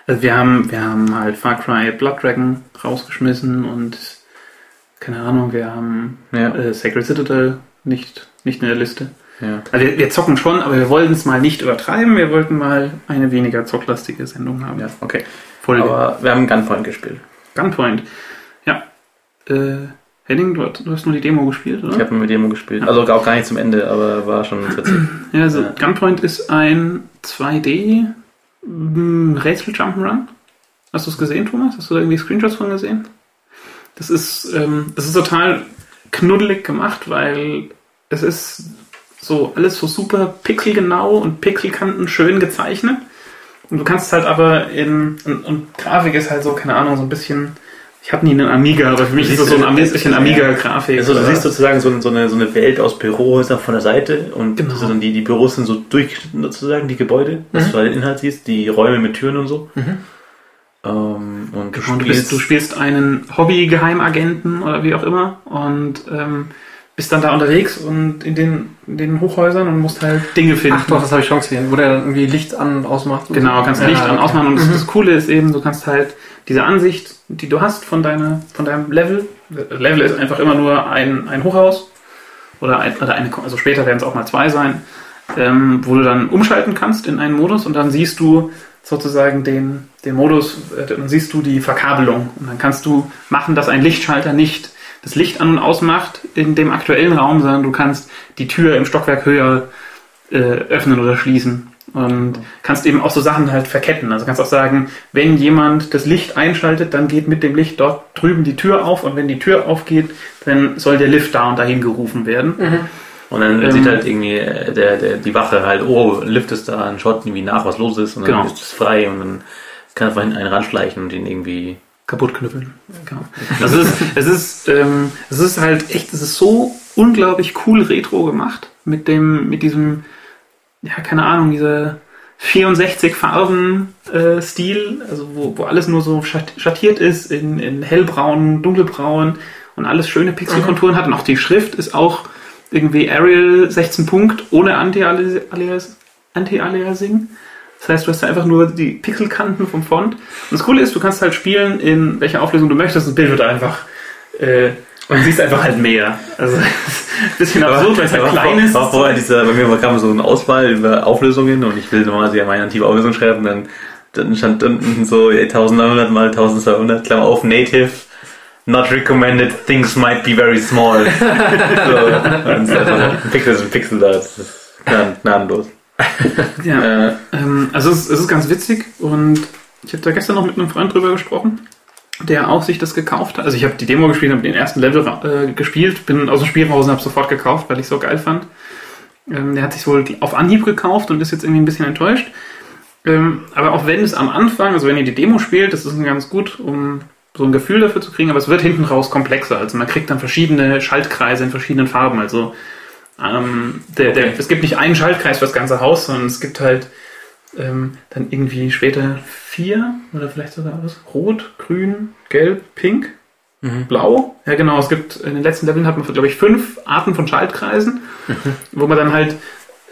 Also wir haben, wir haben halt Far Cry Blood Dragon rausgeschmissen und keine Ahnung, wir haben Ja. äh, Sacred Citadel nicht, nicht in der Liste. Ja. Also wir, wir zocken schon, aber wir wollten es mal nicht übertreiben. Wir wollten mal eine weniger zocklastige Sendung haben. ja, okay. Folge. Aber wir haben Gunpoint gespielt. Gunpoint. Ja. Äh, Henning, du, hast- nur die Demo gespielt, oder? Ich habe mit Demo gespielt. Also auch gar nicht zum Ende, aber war schon witzig. Ja, also Ja. Gunpoint ist ein 2D mm, Rätsel Jump'n'Run. Hast du es gesehen, Thomas? Hast du da irgendwie Screenshots von gesehen? Das ist, ähm, das ist total knuddelig gemacht, weil es ist so alles so super pixelgenau und Pixelkanten schön gezeichnet. Und du kannst halt aber in, und, und Grafik ist halt so, keine Ahnung, so ein bisschen, ich habe nie einen Amiga, aber für mich ist das so ein, ein bisschen Amiga-Grafik. Also du siehst sozusagen so, so, eine, so eine Welt aus Bürohäusern von der Seite und Genau. sozusagen die, die Büros sind so durchgeschnitten sozusagen, die Gebäude, dass Mhm. du halt den Inhalt siehst, die Räume mit Türen und so. Ähm, und du Genau, Und du, bist, du spielst einen Hobby-Geheimagenten oder wie auch immer und ähm, bist dann da unterwegs und in den, in den Hochhäusern und musst halt Dinge finden. Ach doch, das habe ich schon gesehen, wo der dann irgendwie Licht an und ausmacht. und Genau, kannst Ja, Licht an okay. ausmachen und das, Mhm. das Coole ist eben, du kannst halt diese Ansicht, die du hast von, deiner, von deinem Level, Level ist einfach immer nur ein, ein Hochhaus oder, ein, oder eine, also später werden es auch mal zwei sein, ähm, wo du dann umschalten kannst in einen Modus und dann siehst du sozusagen den, den Modus, äh, dann siehst du die Verkabelung und dann kannst du machen, dass ein Lichtschalter nicht das Licht an und ausmacht in dem aktuellen Raum, sondern du kannst die Tür im Stockwerk höher äh, öffnen oder schließen. Und kannst eben auch so Sachen halt verketten. Also kannst auch sagen, wenn jemand das Licht einschaltet, dann geht mit dem Licht dort drüben die Tür auf und wenn die Tür aufgeht, dann soll der Lift da und dahin gerufen werden. Und dann Ähm, sieht halt irgendwie äh, der, der, die Wache halt, oh, Lift ist da, und schaut irgendwie nach, was los ist und dann Genau. ist es frei und dann kann einfach hinten einen ranschleichen und ihn irgendwie. Kaputt knüppeln. Genau. Also es ist, es ist, ähm, es ist halt echt, es ist so unglaublich cool retro gemacht mit dem, mit diesem, ja, keine Ahnung, dieser 64 Farben äh, Stil, also wo, wo alles nur so schat- schattiert ist in, in hellbraun, dunkelbraun und alles schöne Pixelkonturen hat und auch die Schrift ist auch irgendwie Arial 16 Punkt ohne Anti-Alias- Anti-Aliasing. Das heißt, du hast da einfach nur die Pixelkanten vom Font. Und das Coole ist, du kannst halt spielen, in welcher Auflösung du möchtest. Das Bild wird einfach, äh, und siehst einfach halt mehr. Also, ein bisschen absurd, weil es halt war klein ist. War vorher dieser, bei mir kam so eine Auswahl über Auflösungen und ich will normalerweise ja meine tiefe Auflösung schreiben, dann, dann stand unten so 1900 mal 1200, Klammer auf, Native, not recommended, things might be very small. so, und es ist einfach ein Pixel ist ein Pixel da, das ist gnaden- gnadenlos. Ja. Äh, Ähm, also es, es ist ganz witzig und ich habe da gestern noch mit einem Freund drüber gesprochen, der auch sich das gekauft hat. Also ich habe die Demo gespielt, habe den ersten Level äh, gespielt, bin aus dem Spiel raus und habe sofort gekauft, weil ich so geil fand. Ähm, der hat sich wohl auf Anhieb gekauft und ist jetzt irgendwie ein bisschen enttäuscht. Ähm, aber auch wenn es am Anfang, also wenn ihr die Demo spielt, das ist ganz gut, um so ein Gefühl dafür zu kriegen, aber es wird hinten raus komplexer. Also man kriegt dann verschiedene Schaltkreise in verschiedenen Farben. Also ähm, der, der, Okay. es gibt nicht einen Schaltkreis für das ganze Haus, sondern es gibt halt ähm, dann irgendwie später vier oder vielleicht sogar was. Rot, grün, gelb, pink, blau. Ja genau, es gibt in den letzten Leveln hat man glaube ich fünf Arten von Schaltkreisen, wo man dann halt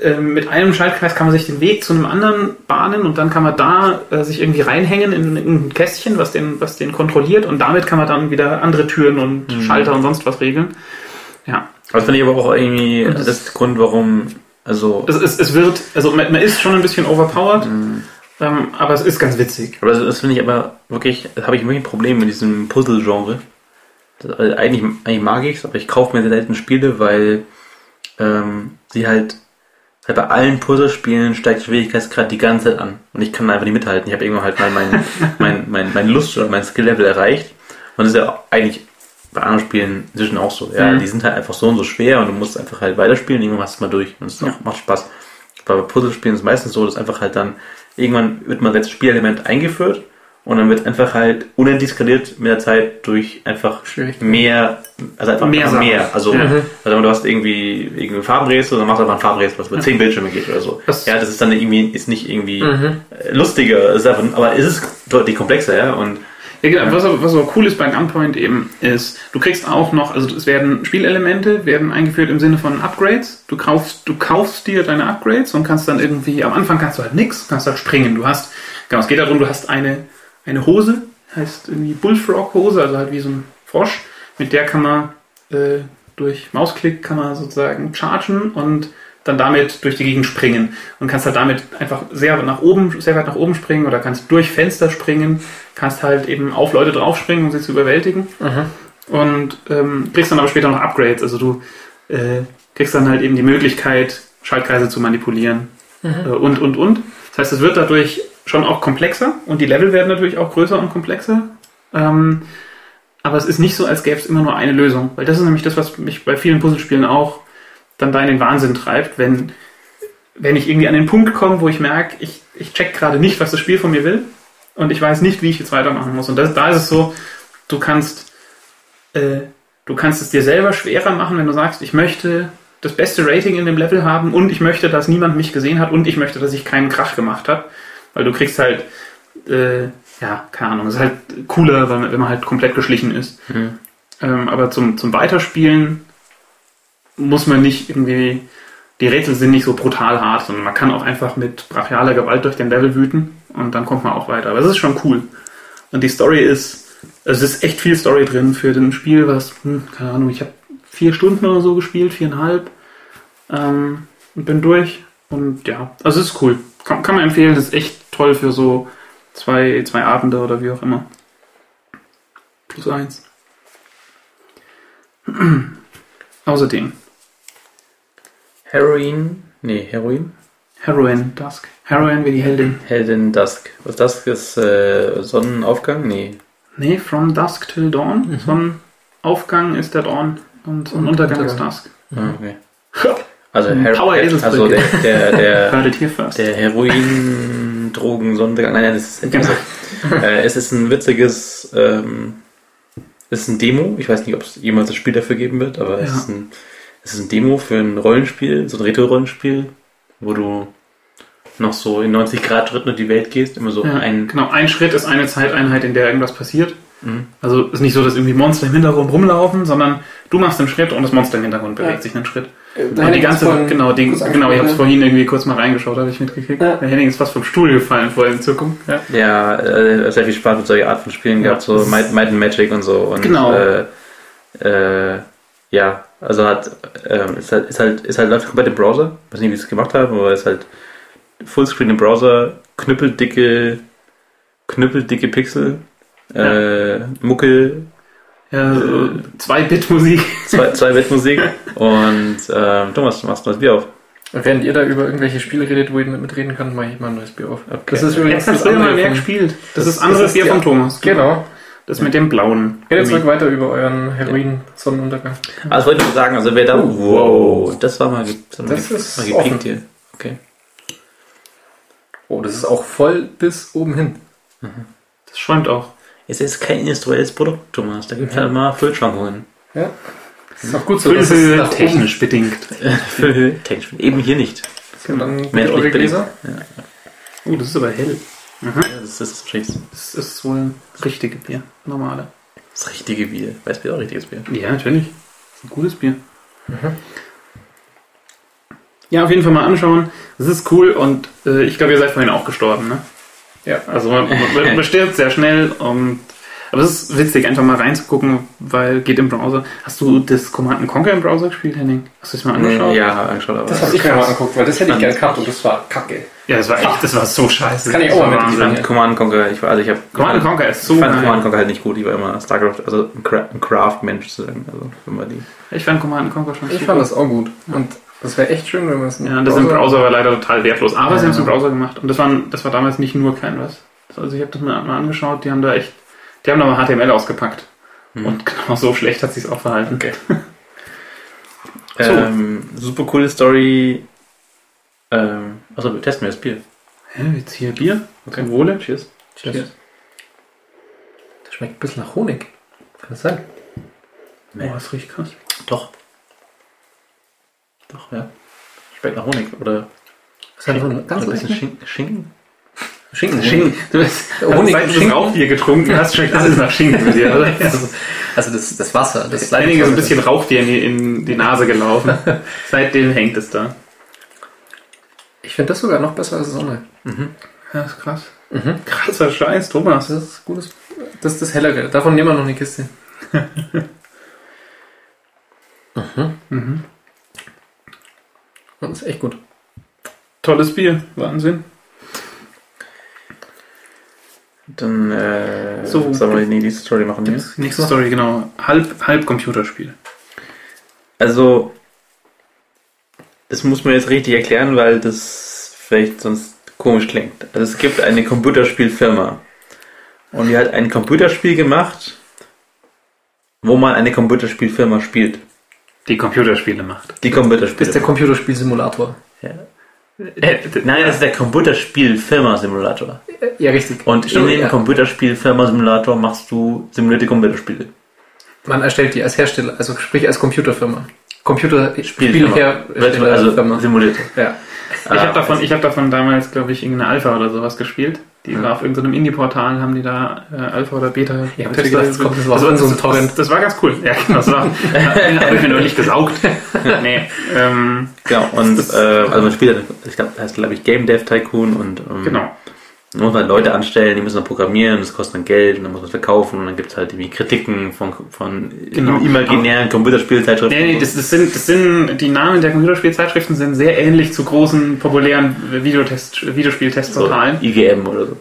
ähm, mit einem Schaltkreis kann man sich den Weg zu einem anderen bahnen und dann kann man da äh, sich irgendwie reinhängen in, in ein Kästchen, was den, was den kontrolliert und damit kann man dann wieder andere Türen und Schalter und sonst was regeln. Ja, das finde ich aber auch irgendwie das, das- ist der Grund, warum, also, es, es, es wird, also man, man ist schon ein bisschen overpowered, ähm, aber es ist ganz witzig. aber das, das finde ich aber wirklich, habe ich wirklich ein Problem mit diesem Puzzle-Genre. Also Eigentlich, eigentlich mag ich es, aber ich kaufe mir selten Spiele, weil ähm, sie halt, halt bei allen Puzzlespielen steigt die Schwierigkeitsgrad die ganze Zeit an. Und ich kann einfach nicht mithalten. Ich habe irgendwann halt mal mein, mein, mein, mein Lust oder mein Skill-Level erreicht. Und das ist ja eigentlich bei anderen Spielen inzwischen auch so. Ja, Mhm. die sind halt einfach so und so schwer und du musst einfach halt weiterspielen und irgendwann machst du mal durch. Und es Ja. macht Spaß. Bei Puzzlespielen ist es meistens so, dass einfach halt dann irgendwann wird mal das Spielelement eingeführt und dann wird einfach halt unendlich skaliert mit der Zeit durch einfach Schwierig. mehr, also einfach Mehr. Sachen. mehr. Also, Ja. also du hast irgendwie, irgendwie Farbenrätsel, dann machst du einfach ein Farbenrätsel, was über zehn Bildschirme geht oder so. Das- ja, das ist dann irgendwie, ist nicht irgendwie Mhm. äh, lustiger, aber es ist deutlich komplexer, ja, und Ja, genau. Was, aber- was aber cool ist bei Gunpoint eben ist, du kriegst auch noch, also es werden Spielelemente, werden eingeführt im Sinne von Upgrades. Du kaufst, du kaufst dir deine Upgrades und kannst dann irgendwie, am Anfang kannst du halt nix, kannst halt springen. Du hast, genau, es geht darum, du hast eine, eine Hose, heißt irgendwie Bullfrog-Hose, also halt wie so ein Frosch. Mit der kann man äh, durch Mausklick kann man sozusagen chargen und dann damit durch die Gegend springen und kannst halt damit einfach sehr nach oben, sehr weit nach oben springen oder kannst durch Fenster springen, kannst halt eben auf Leute draufspringen, um sie zu überwältigen und ähm, kriegst dann aber später noch Upgrades. Also du äh, kriegst dann halt eben die Möglichkeit, Schaltkreise zu manipulieren äh, und, und, und. Das heißt, es wird dadurch schon auch komplexer und die Level werden natürlich auch größer und komplexer. Ähm, aber es ist nicht so, als gäbe es immer nur eine Lösung. Weil das ist nämlich das, was mich bei vielen Puzzlespielen auch dann da in den Wahnsinn treibt, wenn, wenn ich irgendwie an den Punkt komme, wo ich merke, ich, ich check gerade nicht, was das Spiel von mir will und ich weiß nicht, wie ich jetzt weitermachen muss. Und das, da ist es so, du kannst, äh, du kannst es dir selber schwerer machen, wenn du sagst, ich möchte das beste Rating in dem Level haben und ich möchte, dass niemand mich gesehen hat und ich möchte, dass ich keinen Krach gemacht habe. Weil du kriegst halt, äh, ja, keine Ahnung, es ist halt cooler, wenn man, wenn man halt komplett geschlichen ist. Mhm. Ähm, aber zum, zum Weiterspielen muss man nicht irgendwie, die Rätsel sind nicht so brutal hart, sondern man kann auch einfach mit brachialer Gewalt durch den Level wüten und dann kommt man auch weiter. Aber es ist schon cool. Und die Story ist, also es ist echt viel Story drin für ein Spiel, was, hm, keine Ahnung, ich habe vier Stunden oder so gespielt, viereinhalb, ähm, und bin durch. Und ja, also es ist cool. Kann, kann man empfehlen, das ist echt toll für so zwei, zwei Abende oder wie auch immer. Plus eins. Außerdem Heroin. Nee, Heroin. Heroin Dusk. Heroin wie die Heldin. Heldin Dusk. Was Dusk ist äh, Sonnenaufgang? Nee. Nee, From Dusk Till Dawn. Sonnenaufgang ist der Dawn und Sonnenuntergang ist Dusk. Ah, okay. Also, Her Power also der, der, der, der Heroin, Drogen, Sonnenuntergang. Nein, nein, das ist, Genau. äh, es ist ein witziges, ähm, es ist ein Demo. Ich weiß nicht, ob es jemals ein Spiel dafür geben wird, aber es, Ja. ist ein, es ist ein Demo für ein Rollenspiel, so ein Retro-Rollenspiel, wo du noch so in 90 Grad Schritten durch die Welt gehst, immer so Ja, ein, genau, ein Schritt ist eine Zeiteinheit, in der irgendwas passiert. Mhm. Also ist nicht so, dass irgendwie Monster im Hintergrund rumlaufen, sondern du machst einen Schritt und das Monster im Hintergrund bewegt Ja. sich einen Schritt. Da Und die ganze, genau, die, genau, ich habe es angesprochen, vorhin irgendwie kurz mal reingeschaut, habe ich mitgekriegt. Ja. Der Henning ist fast vom Stuhl gefallen vor in Zukunft. Ja. Ja, äh, sehr viel Spaß mit solcher Art von Spielen Ja, gehabt, so Might, Might and Magic und so. Und, Genau. Äh, äh, ja, also hat, ähm, ist halt, ist halt, ist halt läuft komplett im Browser. weiß nicht, wie sie es gemacht haben, aber ist halt Fullscreen im Browser, knüppeldicke, knüppeldicke Pixel, äh, Muckel, Ja, so Zwei-Bit-Musik. zwei, zwei Bit Musik und ähm, Thomas, du machst ein neues Bier auf. Während ihr da über irgendwelche Spiele redet, wo ich mit mitreden kann, mache ich mal ein neues Bier auf. Okay. Das ist Ja, übrigens das das ja andere mehr von- gespielt. Das, Das- ist anderes Bier von Thomas. Genau. Das mit dem blauen. Redet zurück weiter über euren Heroin-Sonnenuntergang. Also wollte ich nur sagen, also wer da, wow, das war mal, das war mal, Das ist mal gepiekt offen. hier. Okay. Oh, das ist auch voll bis oben hin. Das schäumt auch. Es ist kein industrielles Produkt, Thomas. Da gibt es halt mal Füllschwankungen. Ja. Das ist auch gut so. dass es Füllhöhe nach oben- technisch bedingt. Füllhöhe, technisch. Eben hier nicht. Und dann Menschlich bedingt. Gläser. Oh, das ist aber hell. Ja, das ist das. Das ist wohl das richtige Bier. Normale. das richtige Bier. Weißbier ist auch richtiges Bier. Ja, natürlich. Das ist ein gutes Bier. Ja, auf jeden Fall mal anschauen. Das ist cool und äh, ich glaube, ihr seid vorhin auch gestorben, ne? Ja. Also man, man, man stirbt sehr schnell und aber es ist witzig, einfach mal reinzugucken, weil geht im Browser. Hast du das Command Conquer im Browser gespielt, Henning? Hast du es mal angeschaut? Ja, angeschaut, aber. Das habe ich mir mal angeguckt, weil das hätte ich gerne gehabt und das war kacke. Ja, das war echt, das war so scheiße. Das kann ich auch mal fand Command Conquer, ich also ich habe. Command Conquer ist so Ich fand geil. Command Conquer halt nicht gut. Ich war immer StarCraft, also ein Cra- ein Craft-Mensch zu sagen. Also immer die. Ich fand Command Conquer schon Ich super. fand das auch gut. Und das wäre echt schön, wenn man es Ja, das im Browser war leider total wertlos. Aber Ja. sie haben es im Browser gemacht. Und das, waren, das war damals nicht nur Canvas. Also ich habe das mal, mal angeschaut, die haben da echt, die haben da mal HTML ausgepackt. Hm. Und genau so schlecht hat sich auch verhalten. Okay. So. Ähm, super coole Story. Ähm, achso, wir testen wir das Bier. Hä, jetzt hier Bier? Zum Wohle? Cheers. Cheers. Das schmeckt ein bisschen nach Honig. Kann das sein? Nee. Oh, das riecht krass. Doch. Doch, ja. Schmeckt nach Honig. Oder, Das hat so einen ganz ein bisschen Schinken. Schinken? Schinken. Schinken. Du hast, Honig- seit du das. Rauchbier getrunken hast, schmeckt alles nach Schinken mit dir, oder? Also, also das, das Wasser. Das ist ein bisschen Rauchbier in die, in die Nase gelaufen. Seitdem hängt es da. Ich finde das sogar noch besser als Sonne. Ja, ist krass. Mhm. Krasser Scheiß, Thomas. Das ist gutes. Das ist das hellere. Davon nehmen wir noch eine Kiste. Mhm. Das ist echt gut. Tolles Bier. Wahnsinn. Dann, äh, So. sollen wir die nächste Story machen hier? Nächste Story, genau. Halb, halb Computerspiel. Also, das muss man jetzt richtig erklären, weil das vielleicht sonst komisch klingt. Also es gibt eine Computerspielfirma und die hat ein Computerspiel gemacht, wo man eine Computerspielfirma spielt. Die Computerspiele macht. Die Das Computerspiele. ist der Computerspielsimulator. äh, nein, das ist der Computerspiel-Firma-Simulator. Ja, richtig. Und in dem ja. Computerspiel-Firma-Simulator machst du simulierte Computerspiele. Man erstellt die als Hersteller, also sprich als Computerfirma. Computerspielhersteller Also Firma. simulierte. Ja. Ich habe davon, ich hab davon damals, glaube ich, irgendeine Alpha oder sowas gespielt. Die war auf irgendeinem Indie-Portal, haben die da äh, Alpha oder Beta. Ja, gesagt, das kommt- das war so in so einem Torrent. Das, das war ganz cool. Ja, genau, das war. habe ich mir noch nicht gesaugt. nee. Ähm, Genau, und äh, also man spielt, ich glaube, das heißt, glaube ich, Game Dev Tycoon und ähm, genau. Man halt Leute anstellen, die müssen dann programmieren, das kostet dann Geld und dann muss man es verkaufen und dann gibt es halt irgendwie Kritiken von, von Genau. imaginären Computerspielzeitschriften. Nee, nee, das, das, sind, das sind, die Namen der Computerspielzeitschriften sind sehr ähnlich zu großen, populären Videotest, so Videospieltestportalen. IGM oder so.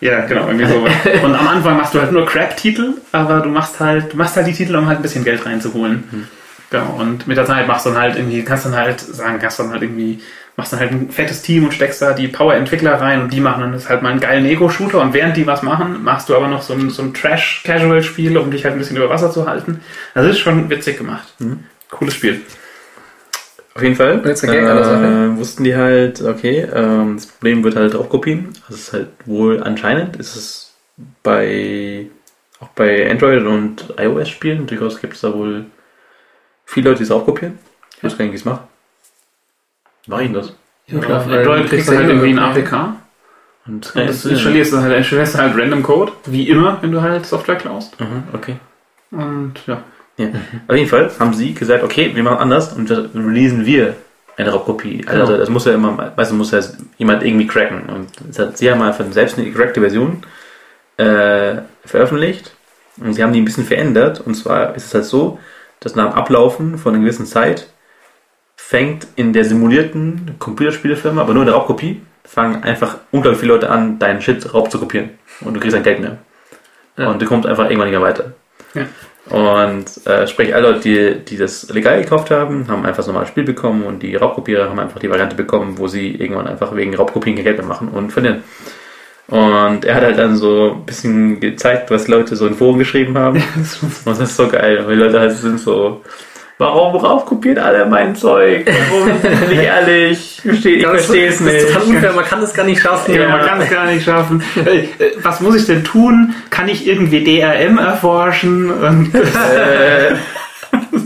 Ja, genau, irgendwie sowas. Und am Anfang machst du halt nur Crap-Titel, aber du machst halt, du machst halt die Titel, um halt ein bisschen Geld reinzuholen. Mhm. Genau, und mit der Zeit machst du dann halt irgendwie, kannst dann halt sagen, kannst dann halt irgendwie, machst dann halt ein fettes Team und steckst da die Power-Entwickler rein und die machen dann das halt mal einen geilen Ego-Shooter und während die was machen, machst du aber noch so ein, so ein Trash-Casual-Spiel, um dich halt ein bisschen über Wasser zu halten. Also das ist schon witzig gemacht. Mhm. Cooles Spiel. Auf jeden Fall jetzt der Gag der Sache. äh, wussten die halt, okay, ähm, das Problem wird halt draufkopien. Also es ist halt wohl anscheinend, ist es bei auch bei Android und iOS-Spielen durchaus gibt es da wohl viele Leute, die es auch kopieren. Ich weiß gar nicht, wie es macht. Mach ich das? Ja, klar, Android du kriegst du halt ja irgendwie ein immer- APK. Und, installierst du halt, installierst halt Random Code, wie immer, wenn du halt Software klaust. Mhm, okay. Und ja. Ja. Auf jeden Fall haben sie gesagt, okay, wir machen anders und dann releasen wir eine Raubkopie. Also Genau. das muss ja immer, weißt du, muss ja jemand irgendwie cracken. Und hat, sie haben einfach selbst eine gecrackte Version äh, veröffentlicht und sie haben die ein bisschen verändert. Und zwar ist es halt so, dass nach dem Ablaufen von einer gewissen Zeit fängt in der simulierten Computerspielefirma, aber nur in der Raubkopie, fangen einfach unglaublich viele Leute an, deinen Shit raub zu kopieren. Und du kriegst dein Geld mehr. Ja. Und du kommst einfach irgendwann nicht mehr weiter. Ja. Und äh, sprich, alle Leute, die, die das legal gekauft haben, haben einfach das normale Spiel bekommen und die Raubkopierer haben einfach die Variante bekommen, wo sie irgendwann einfach wegen Raubkopien kein Geld mehr machen und verlieren. Und er hat halt dann so ein bisschen gezeigt, was Leute so in Foren geschrieben haben. Und das ist so geil, weil die Leute halt sind so, warum raubkopiert alle mein Zeug? Warum? Bin ich ehrlich? Ich verstehe ich Das ist- verstehe es Das ist total nicht. unfair, man kann es gar nicht schaffen. Ja, man kann es gar nicht schaffen. Äh, Was muss ich denn tun? Kann ich irgendwie DRM erforschen? Und Äh, das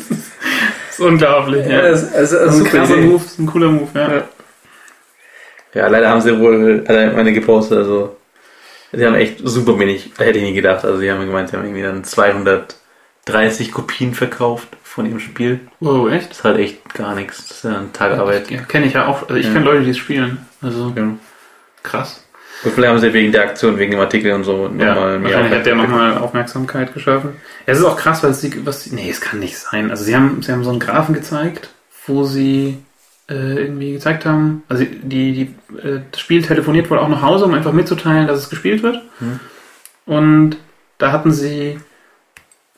ist unglaublich. Ja, Ja. das, Das also ist ein super krasser. Move, das ist ein cooler Move. Ja. Ja. Leider haben sie wohl, meine gepostet, also sie haben echt super wenig, hätte ich nie gedacht. Also sie haben gemeint, sie haben irgendwie dann 230 Kopien verkauft von ihrem Spiel. Wow, echt? Das ist halt echt gar nichts. Das ist ja eine Tage Arbeit. Ja, kenne ich ja auch. Also ich Ja. kenne Leute, die es spielen. Also Ja. krass. Und vielleicht haben sie wegen der Aktion, wegen dem Artikel und so Ja, nochmal mehr wahrscheinlich hat der nochmal Aufmerksamkeit geschaffen. Ja, es ist auch krass, weil sie, was sie, nee, es kann nicht sein. Also sie haben, sie haben so einen Graphen gezeigt, wo sie äh, irgendwie gezeigt haben, also die, die, äh, das Spiel telefoniert wohl auch nach Hause, um einfach mitzuteilen, dass es gespielt wird. Hm. Und da hatten sie,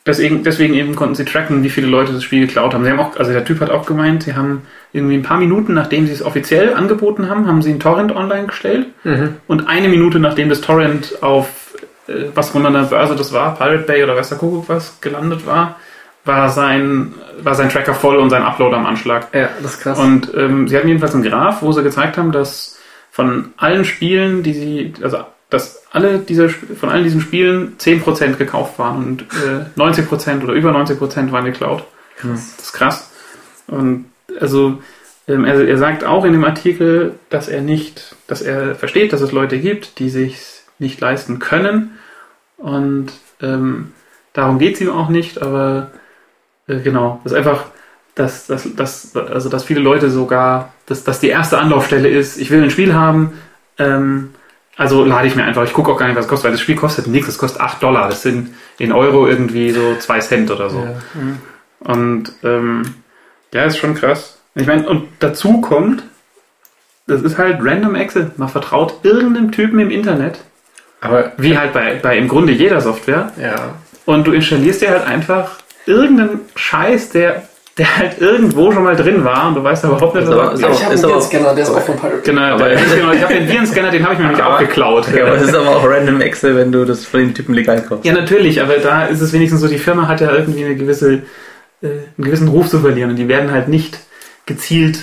deswegen, deswegen eben konnten sie tracken, wie viele Leute das Spiel geklaut haben. Sie haben auch, also der Typ hat auch gemeint, sie haben irgendwie ein paar Minuten, nachdem sie es offiziell angeboten haben, haben sie einen Torrent online gestellt. Mhm. Und eine Minute nachdem das Torrent auf äh, was von einer Börse das war, Pirate Bay oder weiß der Kuckuck was, gelandet war, war sein, war sein Tracker voll und sein Upload am Anschlag. Ja, das ist krass. Und ähm, sie hatten jedenfalls einen Graph, wo sie gezeigt haben, dass von allen Spielen, die sie, also dass alle diese, von allen diesen Spielen 10% gekauft waren und äh, 90% oder über 90% waren geklaut. Krass. Das ist krass. Und also ähm, er, er sagt auch in dem Artikel, dass er nicht, dass er versteht, dass es Leute gibt, die sich nicht leisten können. Und ähm, darum geht es ihm auch nicht, aber äh, genau, das ist einfach, dass, dass, dass, also dass viele Leute sogar, dass, dass die erste Anlaufstelle ist, ich will ein Spiel haben, ähm, also lade ich mir einfach, ich gucke auch gar nicht, was es kostet, weil das Spiel kostet nichts, das kostet 8 Dollar, das sind in Euro irgendwie so 2 Cent oder so. Ja. Und ähm, ja, ist schon krass. Ich meine, und dazu kommt, das ist halt Random Access. Man vertraut irgendeinem Typen im Internet, Aber wie halt bei, bei im Grunde jeder Software. ja, Und du installierst dir halt einfach irgendeinen Scheiß, der, der halt irgendwo schon mal drin war und du weißt aber überhaupt nicht, Ist aber- was ist aber- ich habe einen Virenscanner, der ist auch von Pirate. Genau, aber genau, ich habe den Virenscanner, den habe ich mir nämlich auch geklaut. Ja, aber es ist aber auch random Excel, wenn du das von den Typen legal kaufst. Ja, natürlich, aber da ist es wenigstens so, die Firma hat ja irgendwie eine gewisse äh, einen gewissen Ruf zu verlieren. Und die werden halt nicht gezielt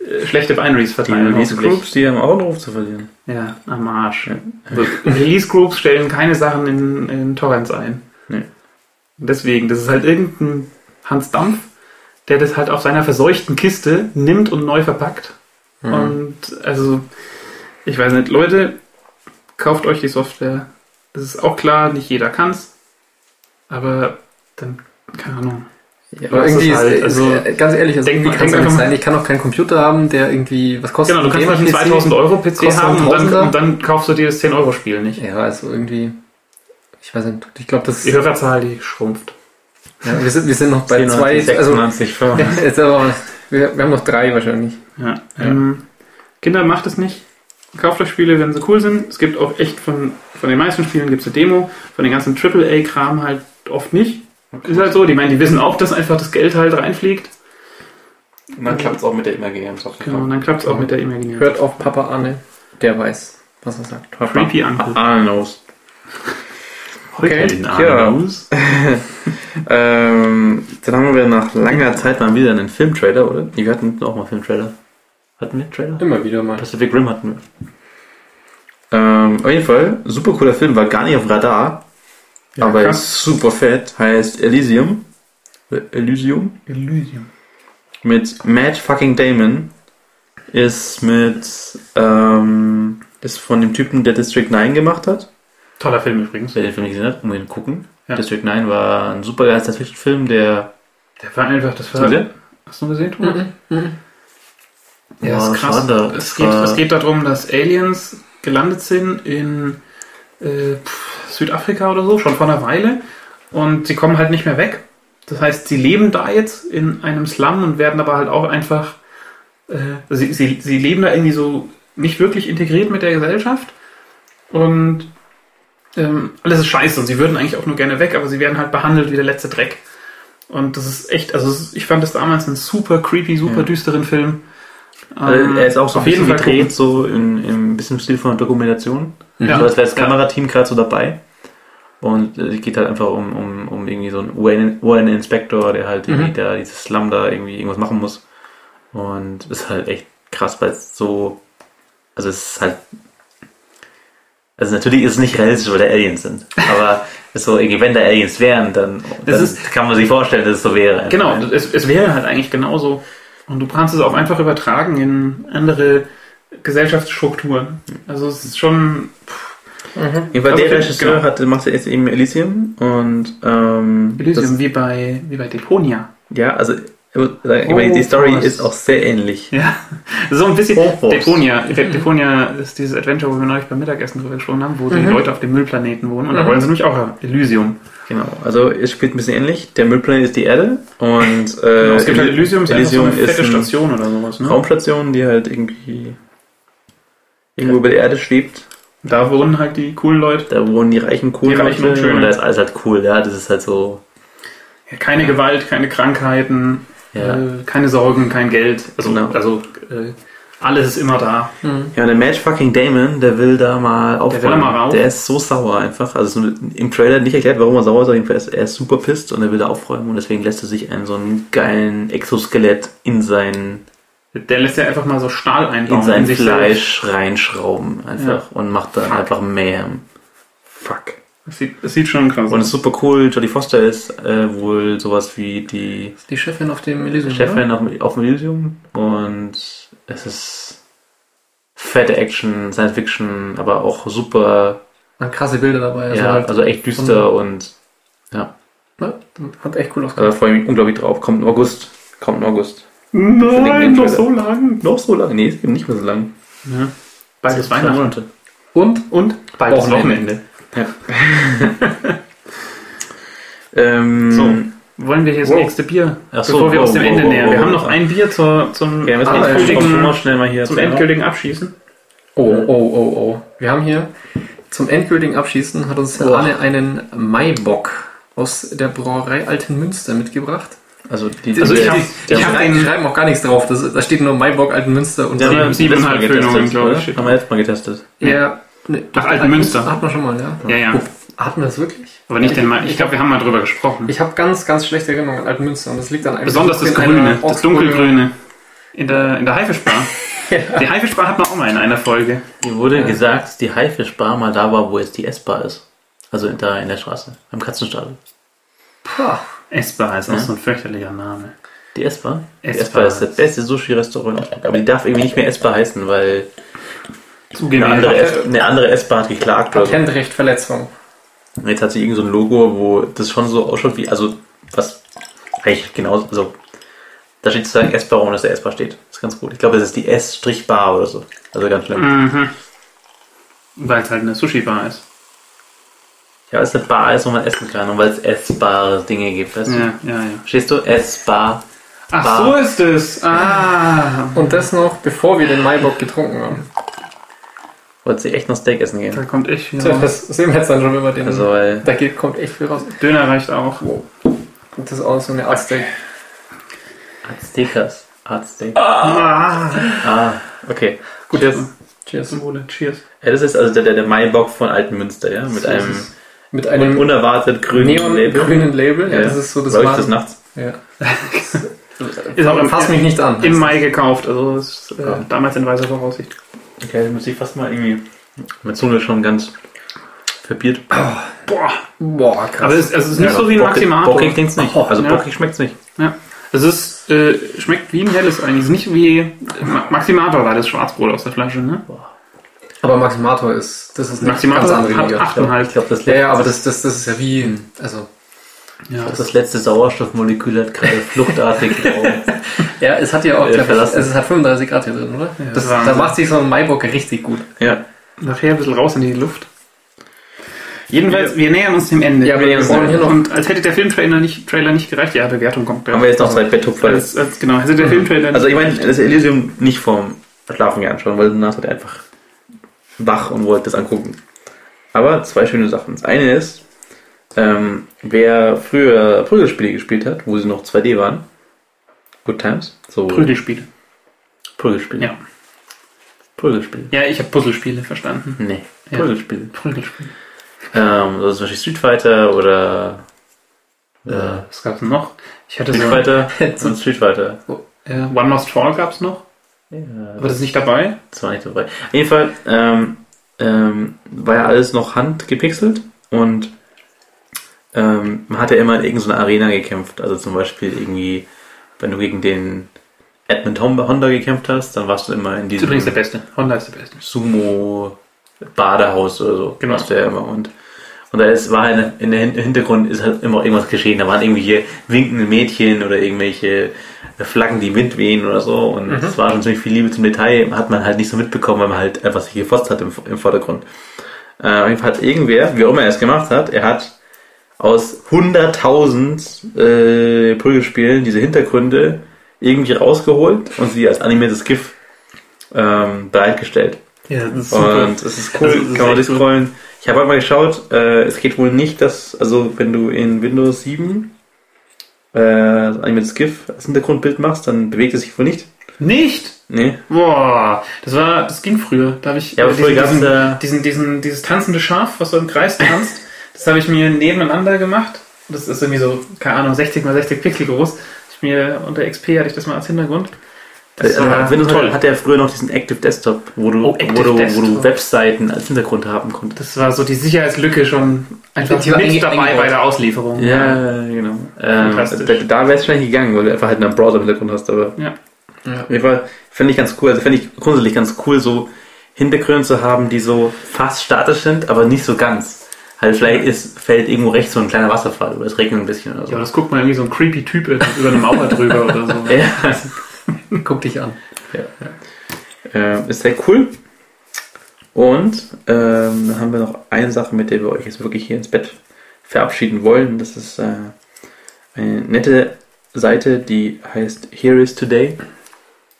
äh, schlechte Binaries Die verteilen. Release hoffentlich. Groups, die haben auch einen Ruf zu verlieren. Ja, am Arsch. Also, Release Groups stellen keine Sachen in, in Torrents ein. Nee. Deswegen, das ist halt irgendein Hans Dampf, der das halt auf seiner verseuchten Kiste nimmt und neu verpackt. Mhm. Und also, ich weiß nicht, Leute, kauft euch die Software. Das ist auch klar, nicht jeder kann's. Aber dann, keine Ahnung. Ja, Aber es irgendwie ist halt, also- ganz ehrlich, also irgendwie kann es nicht sein. Ich kann auch keinen Computer haben, der irgendwie, was kostet Genau, du kannst einen Gamer-PC? 2000 Euro PC haben und dann, und dann kaufst du dir das 10 Euro Spiel nicht. Ja, also irgendwie, ich weiß nicht, ich glaube, das, Die Hörerzahl, die schrumpft. Ja, wir sind, wir sind noch bei zwei, 94, also, 96, 5. ja, jetzt aber, wir, wir haben noch drei wahrscheinlich. Ja. Ähm, Kinder, macht es nicht. Kauft euch Spiele, wenn sie cool sind. Es gibt auch echt von, von den meisten Spielen gibt es eine Demo. Von den ganzen AAA-Kram halt oft nicht. Ist halt so. Die meinen, die wissen auch, dass einfach das Geld halt reinfliegt. Und dann klappt es auch mit der Imaginären Genau, und dann klappt es auch mit der Imaginären. Hört auf Papa Arne, der weiß, was er sagt. Creepy Uncle. Ah, knows. Okay. Ja. Ähm, dann haben wir nach langer Zeit mal wieder einen Filmtrailer, oder? Wir hatten auch mal Filmtrailer. Hatten wir Trailer? Immer wieder mal. Pacific Rim hatten wir. Ähm, auf jeden Fall, super cooler Film, war gar nicht auf Radar, Ja, aber krass. ist super fett, heißt Elysium. Elysium. Elysium. Mit Matt fucking Damon. Ist mit, ähm, ist von dem Typen, der District 9 gemacht hat. Toller Film übrigens. Wer den Film nicht gesehen hat, unbedingt gucken. Ja. District 9 war ein super geiler Science-Fiction-Film, der. Der war einfach, das Hast du war. gesehen? Hast du gesehen, Thomas? Ja, Boah, ist krass. schade. Es Das geht, war- es geht darum, dass Aliens gelandet sind in äh, Südafrika oder so, schon vor einer Weile. Und sie kommen halt nicht mehr weg. Das heißt, sie leben da jetzt in einem Slum und werden aber halt auch einfach, äh, sie, sie, sie leben da irgendwie so nicht wirklich integriert mit der Gesellschaft. Und ähm, alles ist scheiße und sie würden eigentlich auch nur gerne weg, aber sie werden halt behandelt wie der letzte Dreck. Und das ist echt, also ist- ich fand das damals einen super creepy, super Ja. düsteren Film. Also Ähm, er ist auch so auf ein jeden Fall gedreht, so in, im bisschen Stil von einer Dokumentation. Ja. So, das wäre das. Kamerateam gerade so dabei. Und äh, es geht halt einfach um, um, um irgendwie so einen UN-Inspektor, der halt irgendwie Mhm. da dieses Slum da irgendwie irgendwas machen muss. Und ist halt echt krass, weil es so. Also es ist halt. Also natürlich ist es nicht realistisch, weil da Aliens sind. Aber so, wenn da Aliens wären, dann, dann ist- kann man sich vorstellen, dass es so wäre. Genau, es, es wäre halt eigentlich genauso. Und du kannst es auch einfach übertragen in andere Gesellschaftsstrukturen. Also es ist schon. Jedenfalls Also, der Regisseur genau. hat, macht jetzt eben Elysium und ähm, Elysium, wie bei, wie bei Deponia. Ja, also ich sagen, ich meine, die Oh, Story krass. ist auch sehr ähnlich. Ja, so ein bisschen. Hochforce. Deponia. Deponia ist dieses Adventure, wo wir neulich beim Mittagessen drüber gesprochen haben, wo die Mhm. Leute auf dem Müllplaneten wohnen. Und da Mhm. wollen sie nämlich auch Elysium. Genau, also es spielt ein bisschen ähnlich. Der Müllplanet ist die Erde und äh, Genau, es gibt halt Elysium, ist Elysium so eine fette ist eine Station oder sowas. Ne? Raumstation, die halt irgendwie irgendwo über der Erde schwebt. Da wohnen halt die coolen Leute. Da wohnen die reichen, coolen Die reichen und Leute schönen. und da ist alles halt cool. Ja, das ist halt so. Ja, keine Gewalt, keine Krankheiten, Ja. äh, keine Sorgen, kein Geld. Also, Genau. also äh, alles ist immer da. Ja, und der Match fucking Damon, der will da mal aufräumen. will da mal rauf. Der ist so sauer einfach. Also so im Trailer nicht erklärt, warum er sauer ist, aber er ist super pisst und er will da aufräumen und deswegen lässt er sich einen so einen geilen Exoskelett in sein, Der lässt ja einfach mal so Stahl einbauen. in sein sich Fleisch reinschrauben einfach und macht dann Fuck. einfach Mayhem. Fuck. Das sieht, das sieht schon krass Und es aus. ist super cool. Jodie Foster ist äh, wohl sowas wie die Die Chefin auf dem Elysium. Chefin auf, auf dem Elysium und es ist fette Action, Science Fiction, aber auch super, Waren krasse Bilder dabei. Also ja, halt, also echt düster und ne? Hat echt cool da ausgesehen. freue ich mich unglaublich drauf. Kommt im August. Kommt im August. Nein, noch so lang. Noch so lange? Nee, es gibt nicht mehr so lange. Ja. Bald ist Zwei Weihnachten. Monate. Und? Und bald ist Wochenende. Wochenende. Ähm, So, wollen wir hier das Wow. nächste Bier, Ach so, bevor wir wow, uns dem wow, Ende wow, nähern? wow, Wir haben noch ein Bier zur, zum, Ja, ja, jetzt schon mal endgültigen, schnell mal hier zum endgültigen Abschießen. Oh, oh, oh, oh. Wir haben hier zum endgültigen Abschießen hat uns Herr. Arne einen Maibock aus der Brauerei Alten Münster mitgebracht. Also, die, Also die, ich hab- die, ich Die hab schreiben, den- schreiben auch gar nichts drauf. Das, da steht nur Maibock Alten Münster und wir Sieben- siebeneinhalb getestet, glaube ich. Haben wir letztes Mal getestet. ja, ne, Ach, Alten Münster. Hat man schon mal, ja. Ja, ja. Hatten wir das wirklich? Aber nicht den, Ma- ich ich glaube, wir haben mal drüber gesprochen. Ich habe ganz, ganz schlechte Erinnerungen an Altenmünster und das liegt an einem Besonders das Grüne, das dunkelgrüne. In der, in der Haifischbar. Die Haifischbar hat man auch mal in einer Folge. Mir wurde gesagt, dass die Haifischbar mal da war, wo jetzt die S-Bar ist. Also in der, in der Straße, am Katzenstadel. Pah. Essbar ist auch Ja. so ein fürchterlicher Name. Die S-Bar? Die S-Bar. S-Bar ist das beste Sushi-Restaurant. Aber die darf irgendwie nicht mehr S-Bar heißen, weil eine Zugegeben. andere, S- eine andere S-Bar hat geklagt. Patentrechtverletzung. Jetzt hat sie irgend so ein Logo, wo das schon so ausschaut wie, also was eigentlich genauso, also da steht sozusagen S-Bar, ohne dass der S-Bar steht. Das ist ganz gut. Ich glaube, das ist die S-Bar oder so. Also ganz schlimm. Mhm. Weil es halt eine Sushi-Bar ist. Ja, weil es eine Bar ist, wo man essen kann und weil es essbare Dinge gibt, weißt du? Ja, ja, ja. Stehst du? Essbar. Ach, Bar. so ist es. Ah. Und das noch, bevor wir den Maibock getrunken haben. Wollte sie echt noch Steak essen Da gehen. kommt echt viel raus. das sehen wir jetzt dann schon, wenn wir den. Also, weil da geht, kommt echt viel raus. Döner reicht auch. Und das ist auch so eine Aztek. Aztecas. Aztec. Ah. Ah, okay. Gut, Cheers. Cheers. Wohle. Cheers. Ja, das ist also der, der, der Maibock von Altenmünster, ja? Mit So einem. Mit einem unerwartet grünen Label. neon-grünen Label. Ja, das ist so das Leuchtet des Nachts. Ja. Ist auch im, Fass mich nicht an. im Mai gekauft. Also ist, äh, Ja. damals in weiser Voraussicht. Okay, muss ich fast mal irgendwie. Meine Zunge schon ganz verbiert. Boah. Boah, krass. Aber es, also es ist nicht so wie ein Maximator. Bockig klingt's nicht. Also Ja. bockig schmeckt's nicht. Ja. Es ist, äh, schmeckt wie ein helles eigentlich. Es ist nicht wie Ma- Maximator war das Schwarzbrot aus der Flasche, ne? aber Maximator ist, das ist eine Maximator ganz andere hat Liga. 8,5. Ich glaube, das, Ja, ja, aber das, das, das ist ja wie, also, Ja. das letzte Sauerstoffmolekül hat gerade fluchtartig Augen. ja, es hat ja auch, Äh, glaub es hat 35 Grad hier drin, oder? Ja, das, da macht sich so ein Maibock richtig gut. Ja. Nachher ein bisschen raus in die Luft. Jedenfalls, wir nähern uns dem Ende. Ja, wir nähern uns dem und, Ende. und als hätte der Filmtrailer nicht, Trailer nicht gereicht, ja, Bewertung kommt. Haben wir jetzt noch zwei Betthupfer. als, als, Genau, hätte der Filmtrailer Also ich meine, das Elysium nicht vorm Schlafen gehen anschauen, weil danach wird er einfach wach und wollte das angucken. Aber zwei schöne Sachen. Das eine ist, ähm, wer früher Prügelspiele gespielt hat, wo sie noch 2D waren, Good Times, so Prügelspiele. Prügelspiele. Ja. Prügelspiele. Ja, ich habe Puzzlespiele verstanden. Nee, Ja. Prügelspiele. Prügelspiele. Ähm, also zum Beispiel Street Fighter oder Äh, was gab's denn noch? Ich hatte Street so, Fighter und Street Fighter. äh, One Lost Fall gab's noch. Ja, Aber das ist nicht dabei. Das war nicht dabei. Auf jeden Fall ähm, ähm, war ja alles noch handgepixelt und ähm, man hat ja immer in irgendeiner Arena gekämpft. Also zum Beispiel irgendwie, wenn du gegen den Edmund Honda gekämpft hast, dann warst du immer in diesem übrigens der Beste. Honda ist der Beste. Sumo Badehaus oder so. Genau. Warst du ja immer und und da ist, war halt in der Hin- Hintergrund ist halt immer irgendwas geschehen. Da waren irgendwelche winkende Mädchen oder irgendwelche Flaggen, die Wind wehen oder so. Und es war schon ziemlich viel Liebe zum Detail. Hat man halt nicht so mitbekommen, weil man halt einfach sich gefasst hat im, im Vordergrund. Äh, hat irgendwer, wie auch immer er es gemacht hat, er hat aus 100.000 äh, Prügelspielen diese Hintergründe irgendwie rausgeholt und sie als animiertes GIF ähm, bereitgestellt. Ja, das ist Und es ist cool, Also, das kann man durchscrollen. Ich habe halt mal geschaut, äh, es geht wohl nicht, dass, also wenn du in Windows 7 äh, animiertes GIF als Hintergrundbild machst, dann bewegt es sich wohl nicht. Nicht? Nee. Boah, das war, das ging früher. Da habe ich Ja, aber äh, gab's diesen, da- diesen, diesen, dieses tanzende Schaf, was so im Kreis tanzt, das habe ich mir nebeneinander gemacht. Das ist irgendwie so, keine Ahnung, 60 mal 60 Pixel groß. Ich mir unter XP hatte ich das mal als Hintergrund. Das Also, war Windows toll. hat ja früher noch diesen Active Desktop, wo du, Oh, wo du, wo Desktop. du Webseiten als Hintergrund haben konntest. Das war so die Sicherheitslücke schon einfach Die war mit dabei bei der Auslieferung. Ja, genau. Ähm, da wäre es wahrscheinlich gegangen, weil du einfach halt einen Browser im Hintergrund hast, aber Ja. Ja. Auf jeden Fall finde ich ganz cool, also finde ich grundsätzlich ganz cool, so Hintergründe zu haben, die so fast statisch sind, aber nicht so ganz. Halt vielleicht ist, fällt irgendwo rechts so ein kleiner Wasserfall oder es regnet ein bisschen oder Ja, so. aber das guckt mal irgendwie so ein creepy Typ über eine Mauer drüber oder so. Ja, Guck dich an. äh, ist sehr cool. Und ähm, dann haben wir noch eine Sache, mit der wir euch jetzt wirklich hier ins Bett verabschieden wollen. Das ist äh, eine nette Seite, die heißt Here is Today.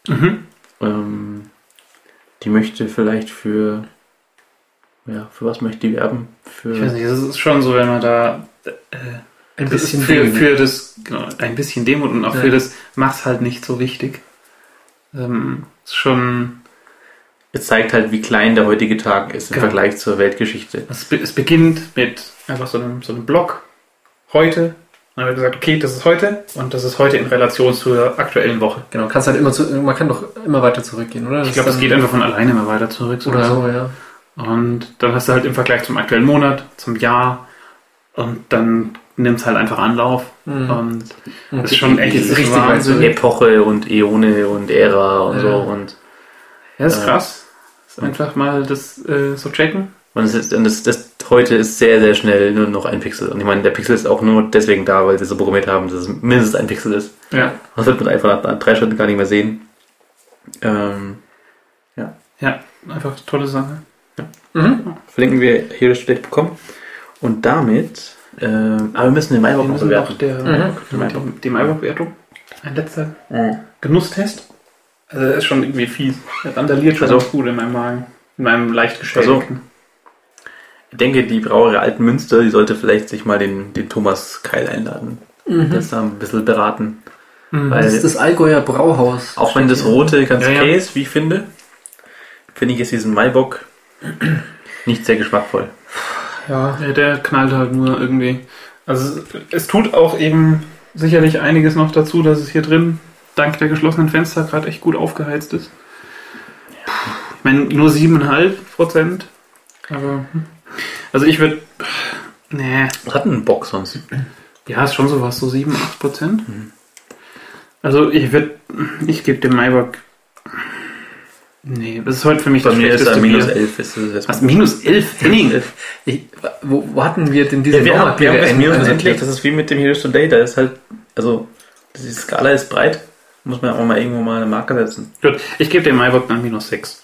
Mhm. Ähm, die möchte vielleicht für ja, für was möchte die werben? Für Ich weiß nicht, es ist schon so, wenn man da äh, Ein das bisschen für, Demut. für das, genau, ein bisschen Demut und auch Ja. für das mach's halt nicht so wichtig. Ähm, ist schon, es zeigt halt, wie klein der heutige Tag ist im Genau. Vergleich zur Weltgeschichte. es, be- es beginnt mit einfach so einen, so einen Block heute. Dann haben wir gesagt, okay, das ist heute und das ist heute in Relation zur aktuellen Woche. Genau, kannst halt immer zu, man kann doch immer weiter zurückgehen, oder? Ich glaube, es geht einfach von alleine immer weiter zurück. oder sogar. so, ja. Und dann hast du halt im Vergleich zum aktuellen Monat, zum Jahr und dann nimmt es halt einfach Anlauf. Mhm. Und Und das ist schon echt geht's richtig Wahnsinn. Epoche und Äone und Ära und Ja. so. Und, ja, ist Äh, krass. Ist einfach mal das äh, so checken. und es ist, und das, das heute ist sehr, sehr schnell nur noch ein Pixel. Und ich meine, der Pixel ist auch nur deswegen da, weil sie so programmiert haben, dass es mindestens ein Pixel ist. Ja. Das wird man einfach nach drei Schritten gar nicht mehr sehen. Ähm, Ja, einfach tolle Sache. Mhm. verlinken wir hier das bekommen. Und damit, ähm, aber wir müssen den Maibock noch bewerten. der, Mhm. die, die Maibock-Wertung. Ein letzter Mhm. Genusstest. Also er ist schon irgendwie fies. Er randaliert schon Also- ganz gut in meinem Magen. In meinem leicht geschädigten. Ich denke, die Brauerei Alten Münster, die sollte vielleicht sich mal den, den Thomas Keil einladen. Mhm. Das da ein bisschen beraten. Mhm. Weil- Das ist das Allgäuer Brauhaus. Auch wenn das Rote ganz Ja, ja. okay ist, wie ich finde, finde ich jetzt diesen Maibock nicht sehr geschmackvoll. Ja. Ja, der knallt halt nur irgendwie. Also es tut auch eben sicherlich einiges noch dazu, dass es hier drin dank der geschlossenen Fenster gerade echt gut aufgeheizt ist. Ich meine, nur 7,5 Prozent. Aber. hm. Also ich würde. Nee. Was hat denn ein Bock sonst? Ja, ist schon sowas, so 7, 8 Prozent. Also ich würde. Ich gebe dem Maibock. Nee, das ist heute für mich Bei das mir ist minus. 11. Ist das Was, minus 11 Henning? Ich, wo, wo hatten wir denn diese Ja, wir haben, wir haben en- minus endlich. Das ist wie mit dem Heroes Today. Da ist halt, also, die Skala ist breit. Muss man auch mal irgendwo mal eine Marke setzen. Gut, ich gebe dem Maibock dann minus 6.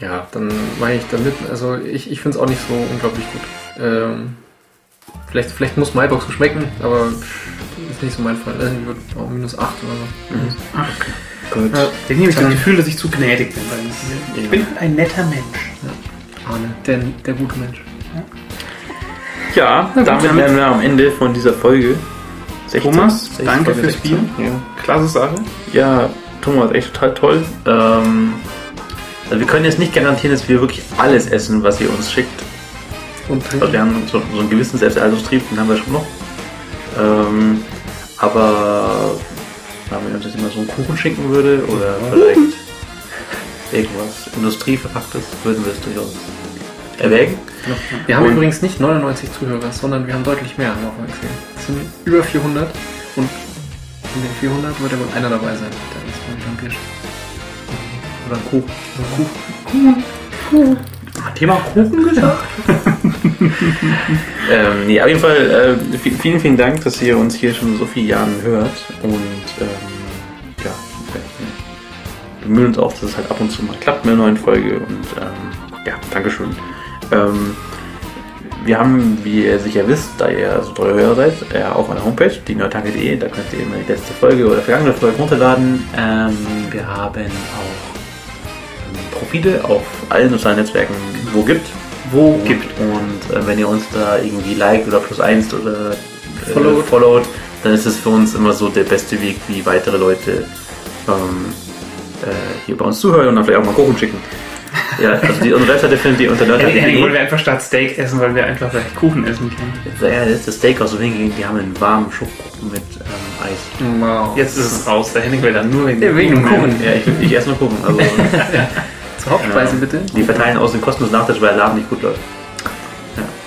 Ja, dann mache ich damit. Also ich, ich finde es auch nicht so unglaublich gut. Ähm, vielleicht, vielleicht muss Maibox so schmecken, aber ist nicht so mein Fall. Also ich würde auch minus 8 oder so. Ah, okay. Gut. Ja. Irgendwie habe ich das Dann- Gefühl, dass ich zu gnädig bin bei Bier. Ich bin ein netter Mensch. Arne, der, der gute Mensch. Ja, gut, damit damit- wären wir am Ende von dieser Folge. 16. Thomas, 16, danke fürs 16. Bier. Ja. Klasse Sache. Ja, Thomas, echt total toll. Ähm, also wir können jetzt nicht garantieren, dass wir wirklich alles essen, was ihr uns schickt. Und Also wir haben so, so einen gewissen Selbsterhaltungstrieb, den haben wir schon noch. Ähm, aber wenn man uns jetzt immer so einen Kuchen schenken würde oder vielleicht irgendwas Industrieverpacktes, würden wir es durchaus erwägen. wir haben Und- übrigens nicht 99 Zuhörer, sondern wir haben deutlich mehr, haben wir auch gesehen. Es sind über 400 und in den 400 wird ja wohl einer dabei sein, der uns mal am Tisch. Oder ein Kuchen. Kuchen. Thema Kuchen gesagt? ähm, nee, auf jeden Fall äh, vi- vielen, vielen Dank, dass ihr uns hier schon so viele Jahren hört. Und ähm, ja, wir bemühen uns auch, dass es halt ab und zu mal klappt mit einer neuen Folge. Und ähm, ja, Dankeschön. Ähm, wir haben, wie ihr sicher wisst, da ihr so treue Hörer seid, ja auch eine Homepage, die nerdtanke.de, da könnt ihr immer die letzte Folge oder vergangene Folge runterladen. Ähm, wir haben auch ähm, Profile auf allen sozialen Netzwerken, wo gibt. Wo gibt. Und äh, wenn ihr uns da irgendwie liked oder plus eins oder äh, Followed. followed, dann ist es für uns immer so der beste Weg, wie weitere Leute ähm, äh, hier bei uns zuhören und dann vielleicht auch mal Kuchen schicken. Ja, also die, unsere Webseite findet ihr unter Henning, Henning, wollen wir einfach statt Steak essen, weil wir einfach vielleicht Kuchen essen können. Ja, das ist das Steakhouse so hingehen, die haben einen warmen Schokokuchen mit ähm, Eis. Wow. Jetzt ist es raus. Der Henning will dann nur wegen, Ja, wegen dem Kuchen. Ja, ich, ich esse nur Kuchen. Also, Zur Hauptspeise bitte. die verteilen aus dem kostenlosen Nachtisch, weil der Laden nicht gut läuft.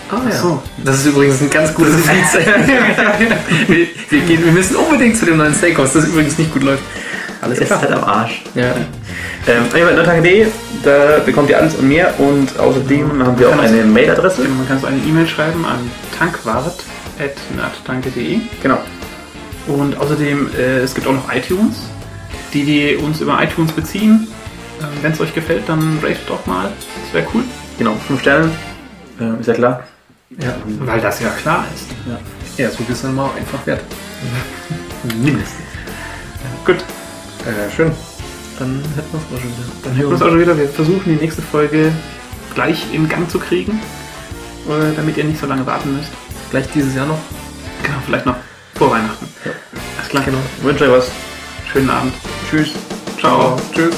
Ah ja. so. Das ist übrigens ein ganz gutes Indiz. wir, wir, gehen, wir müssen unbedingt zu dem neuen Steakhouse, das übrigens nicht gut läuft. Alles ist halt am Arsch. Ja. Ähm, nerdtanke.de, da bekommt ihr alles und mehr und außerdem haben wir auch eine Mailadresse. Genau, Man kann so eine E-Mail schreiben an tankwart.nerdtanke.de Genau. Und außerdem, äh, es gibt auch noch iTunes. Die, die uns über iTunes beziehen, ähm, wenn es euch gefällt, dann ratet doch mal. Das wäre cool. Genau, 5 Sterne. Äh, ist ja klar. Ja. Weil das ja klar ist. Ja, so bist du dann mal einfach wert. Mindestens. Gut, Äh, schön. Dann hätten wir es mal schon wieder. dann hören wir uns auch schon wieder. Wir versuchen die nächste Folge gleich in Gang zu kriegen, äh, damit ihr nicht so lange warten müsst. Gleich dieses Jahr noch. Genau, vielleicht noch vor Weihnachten. Alles klar. Genau. Ich wünsche euch was. Schönen Abend. Tschüss. Ciao. Tschüss.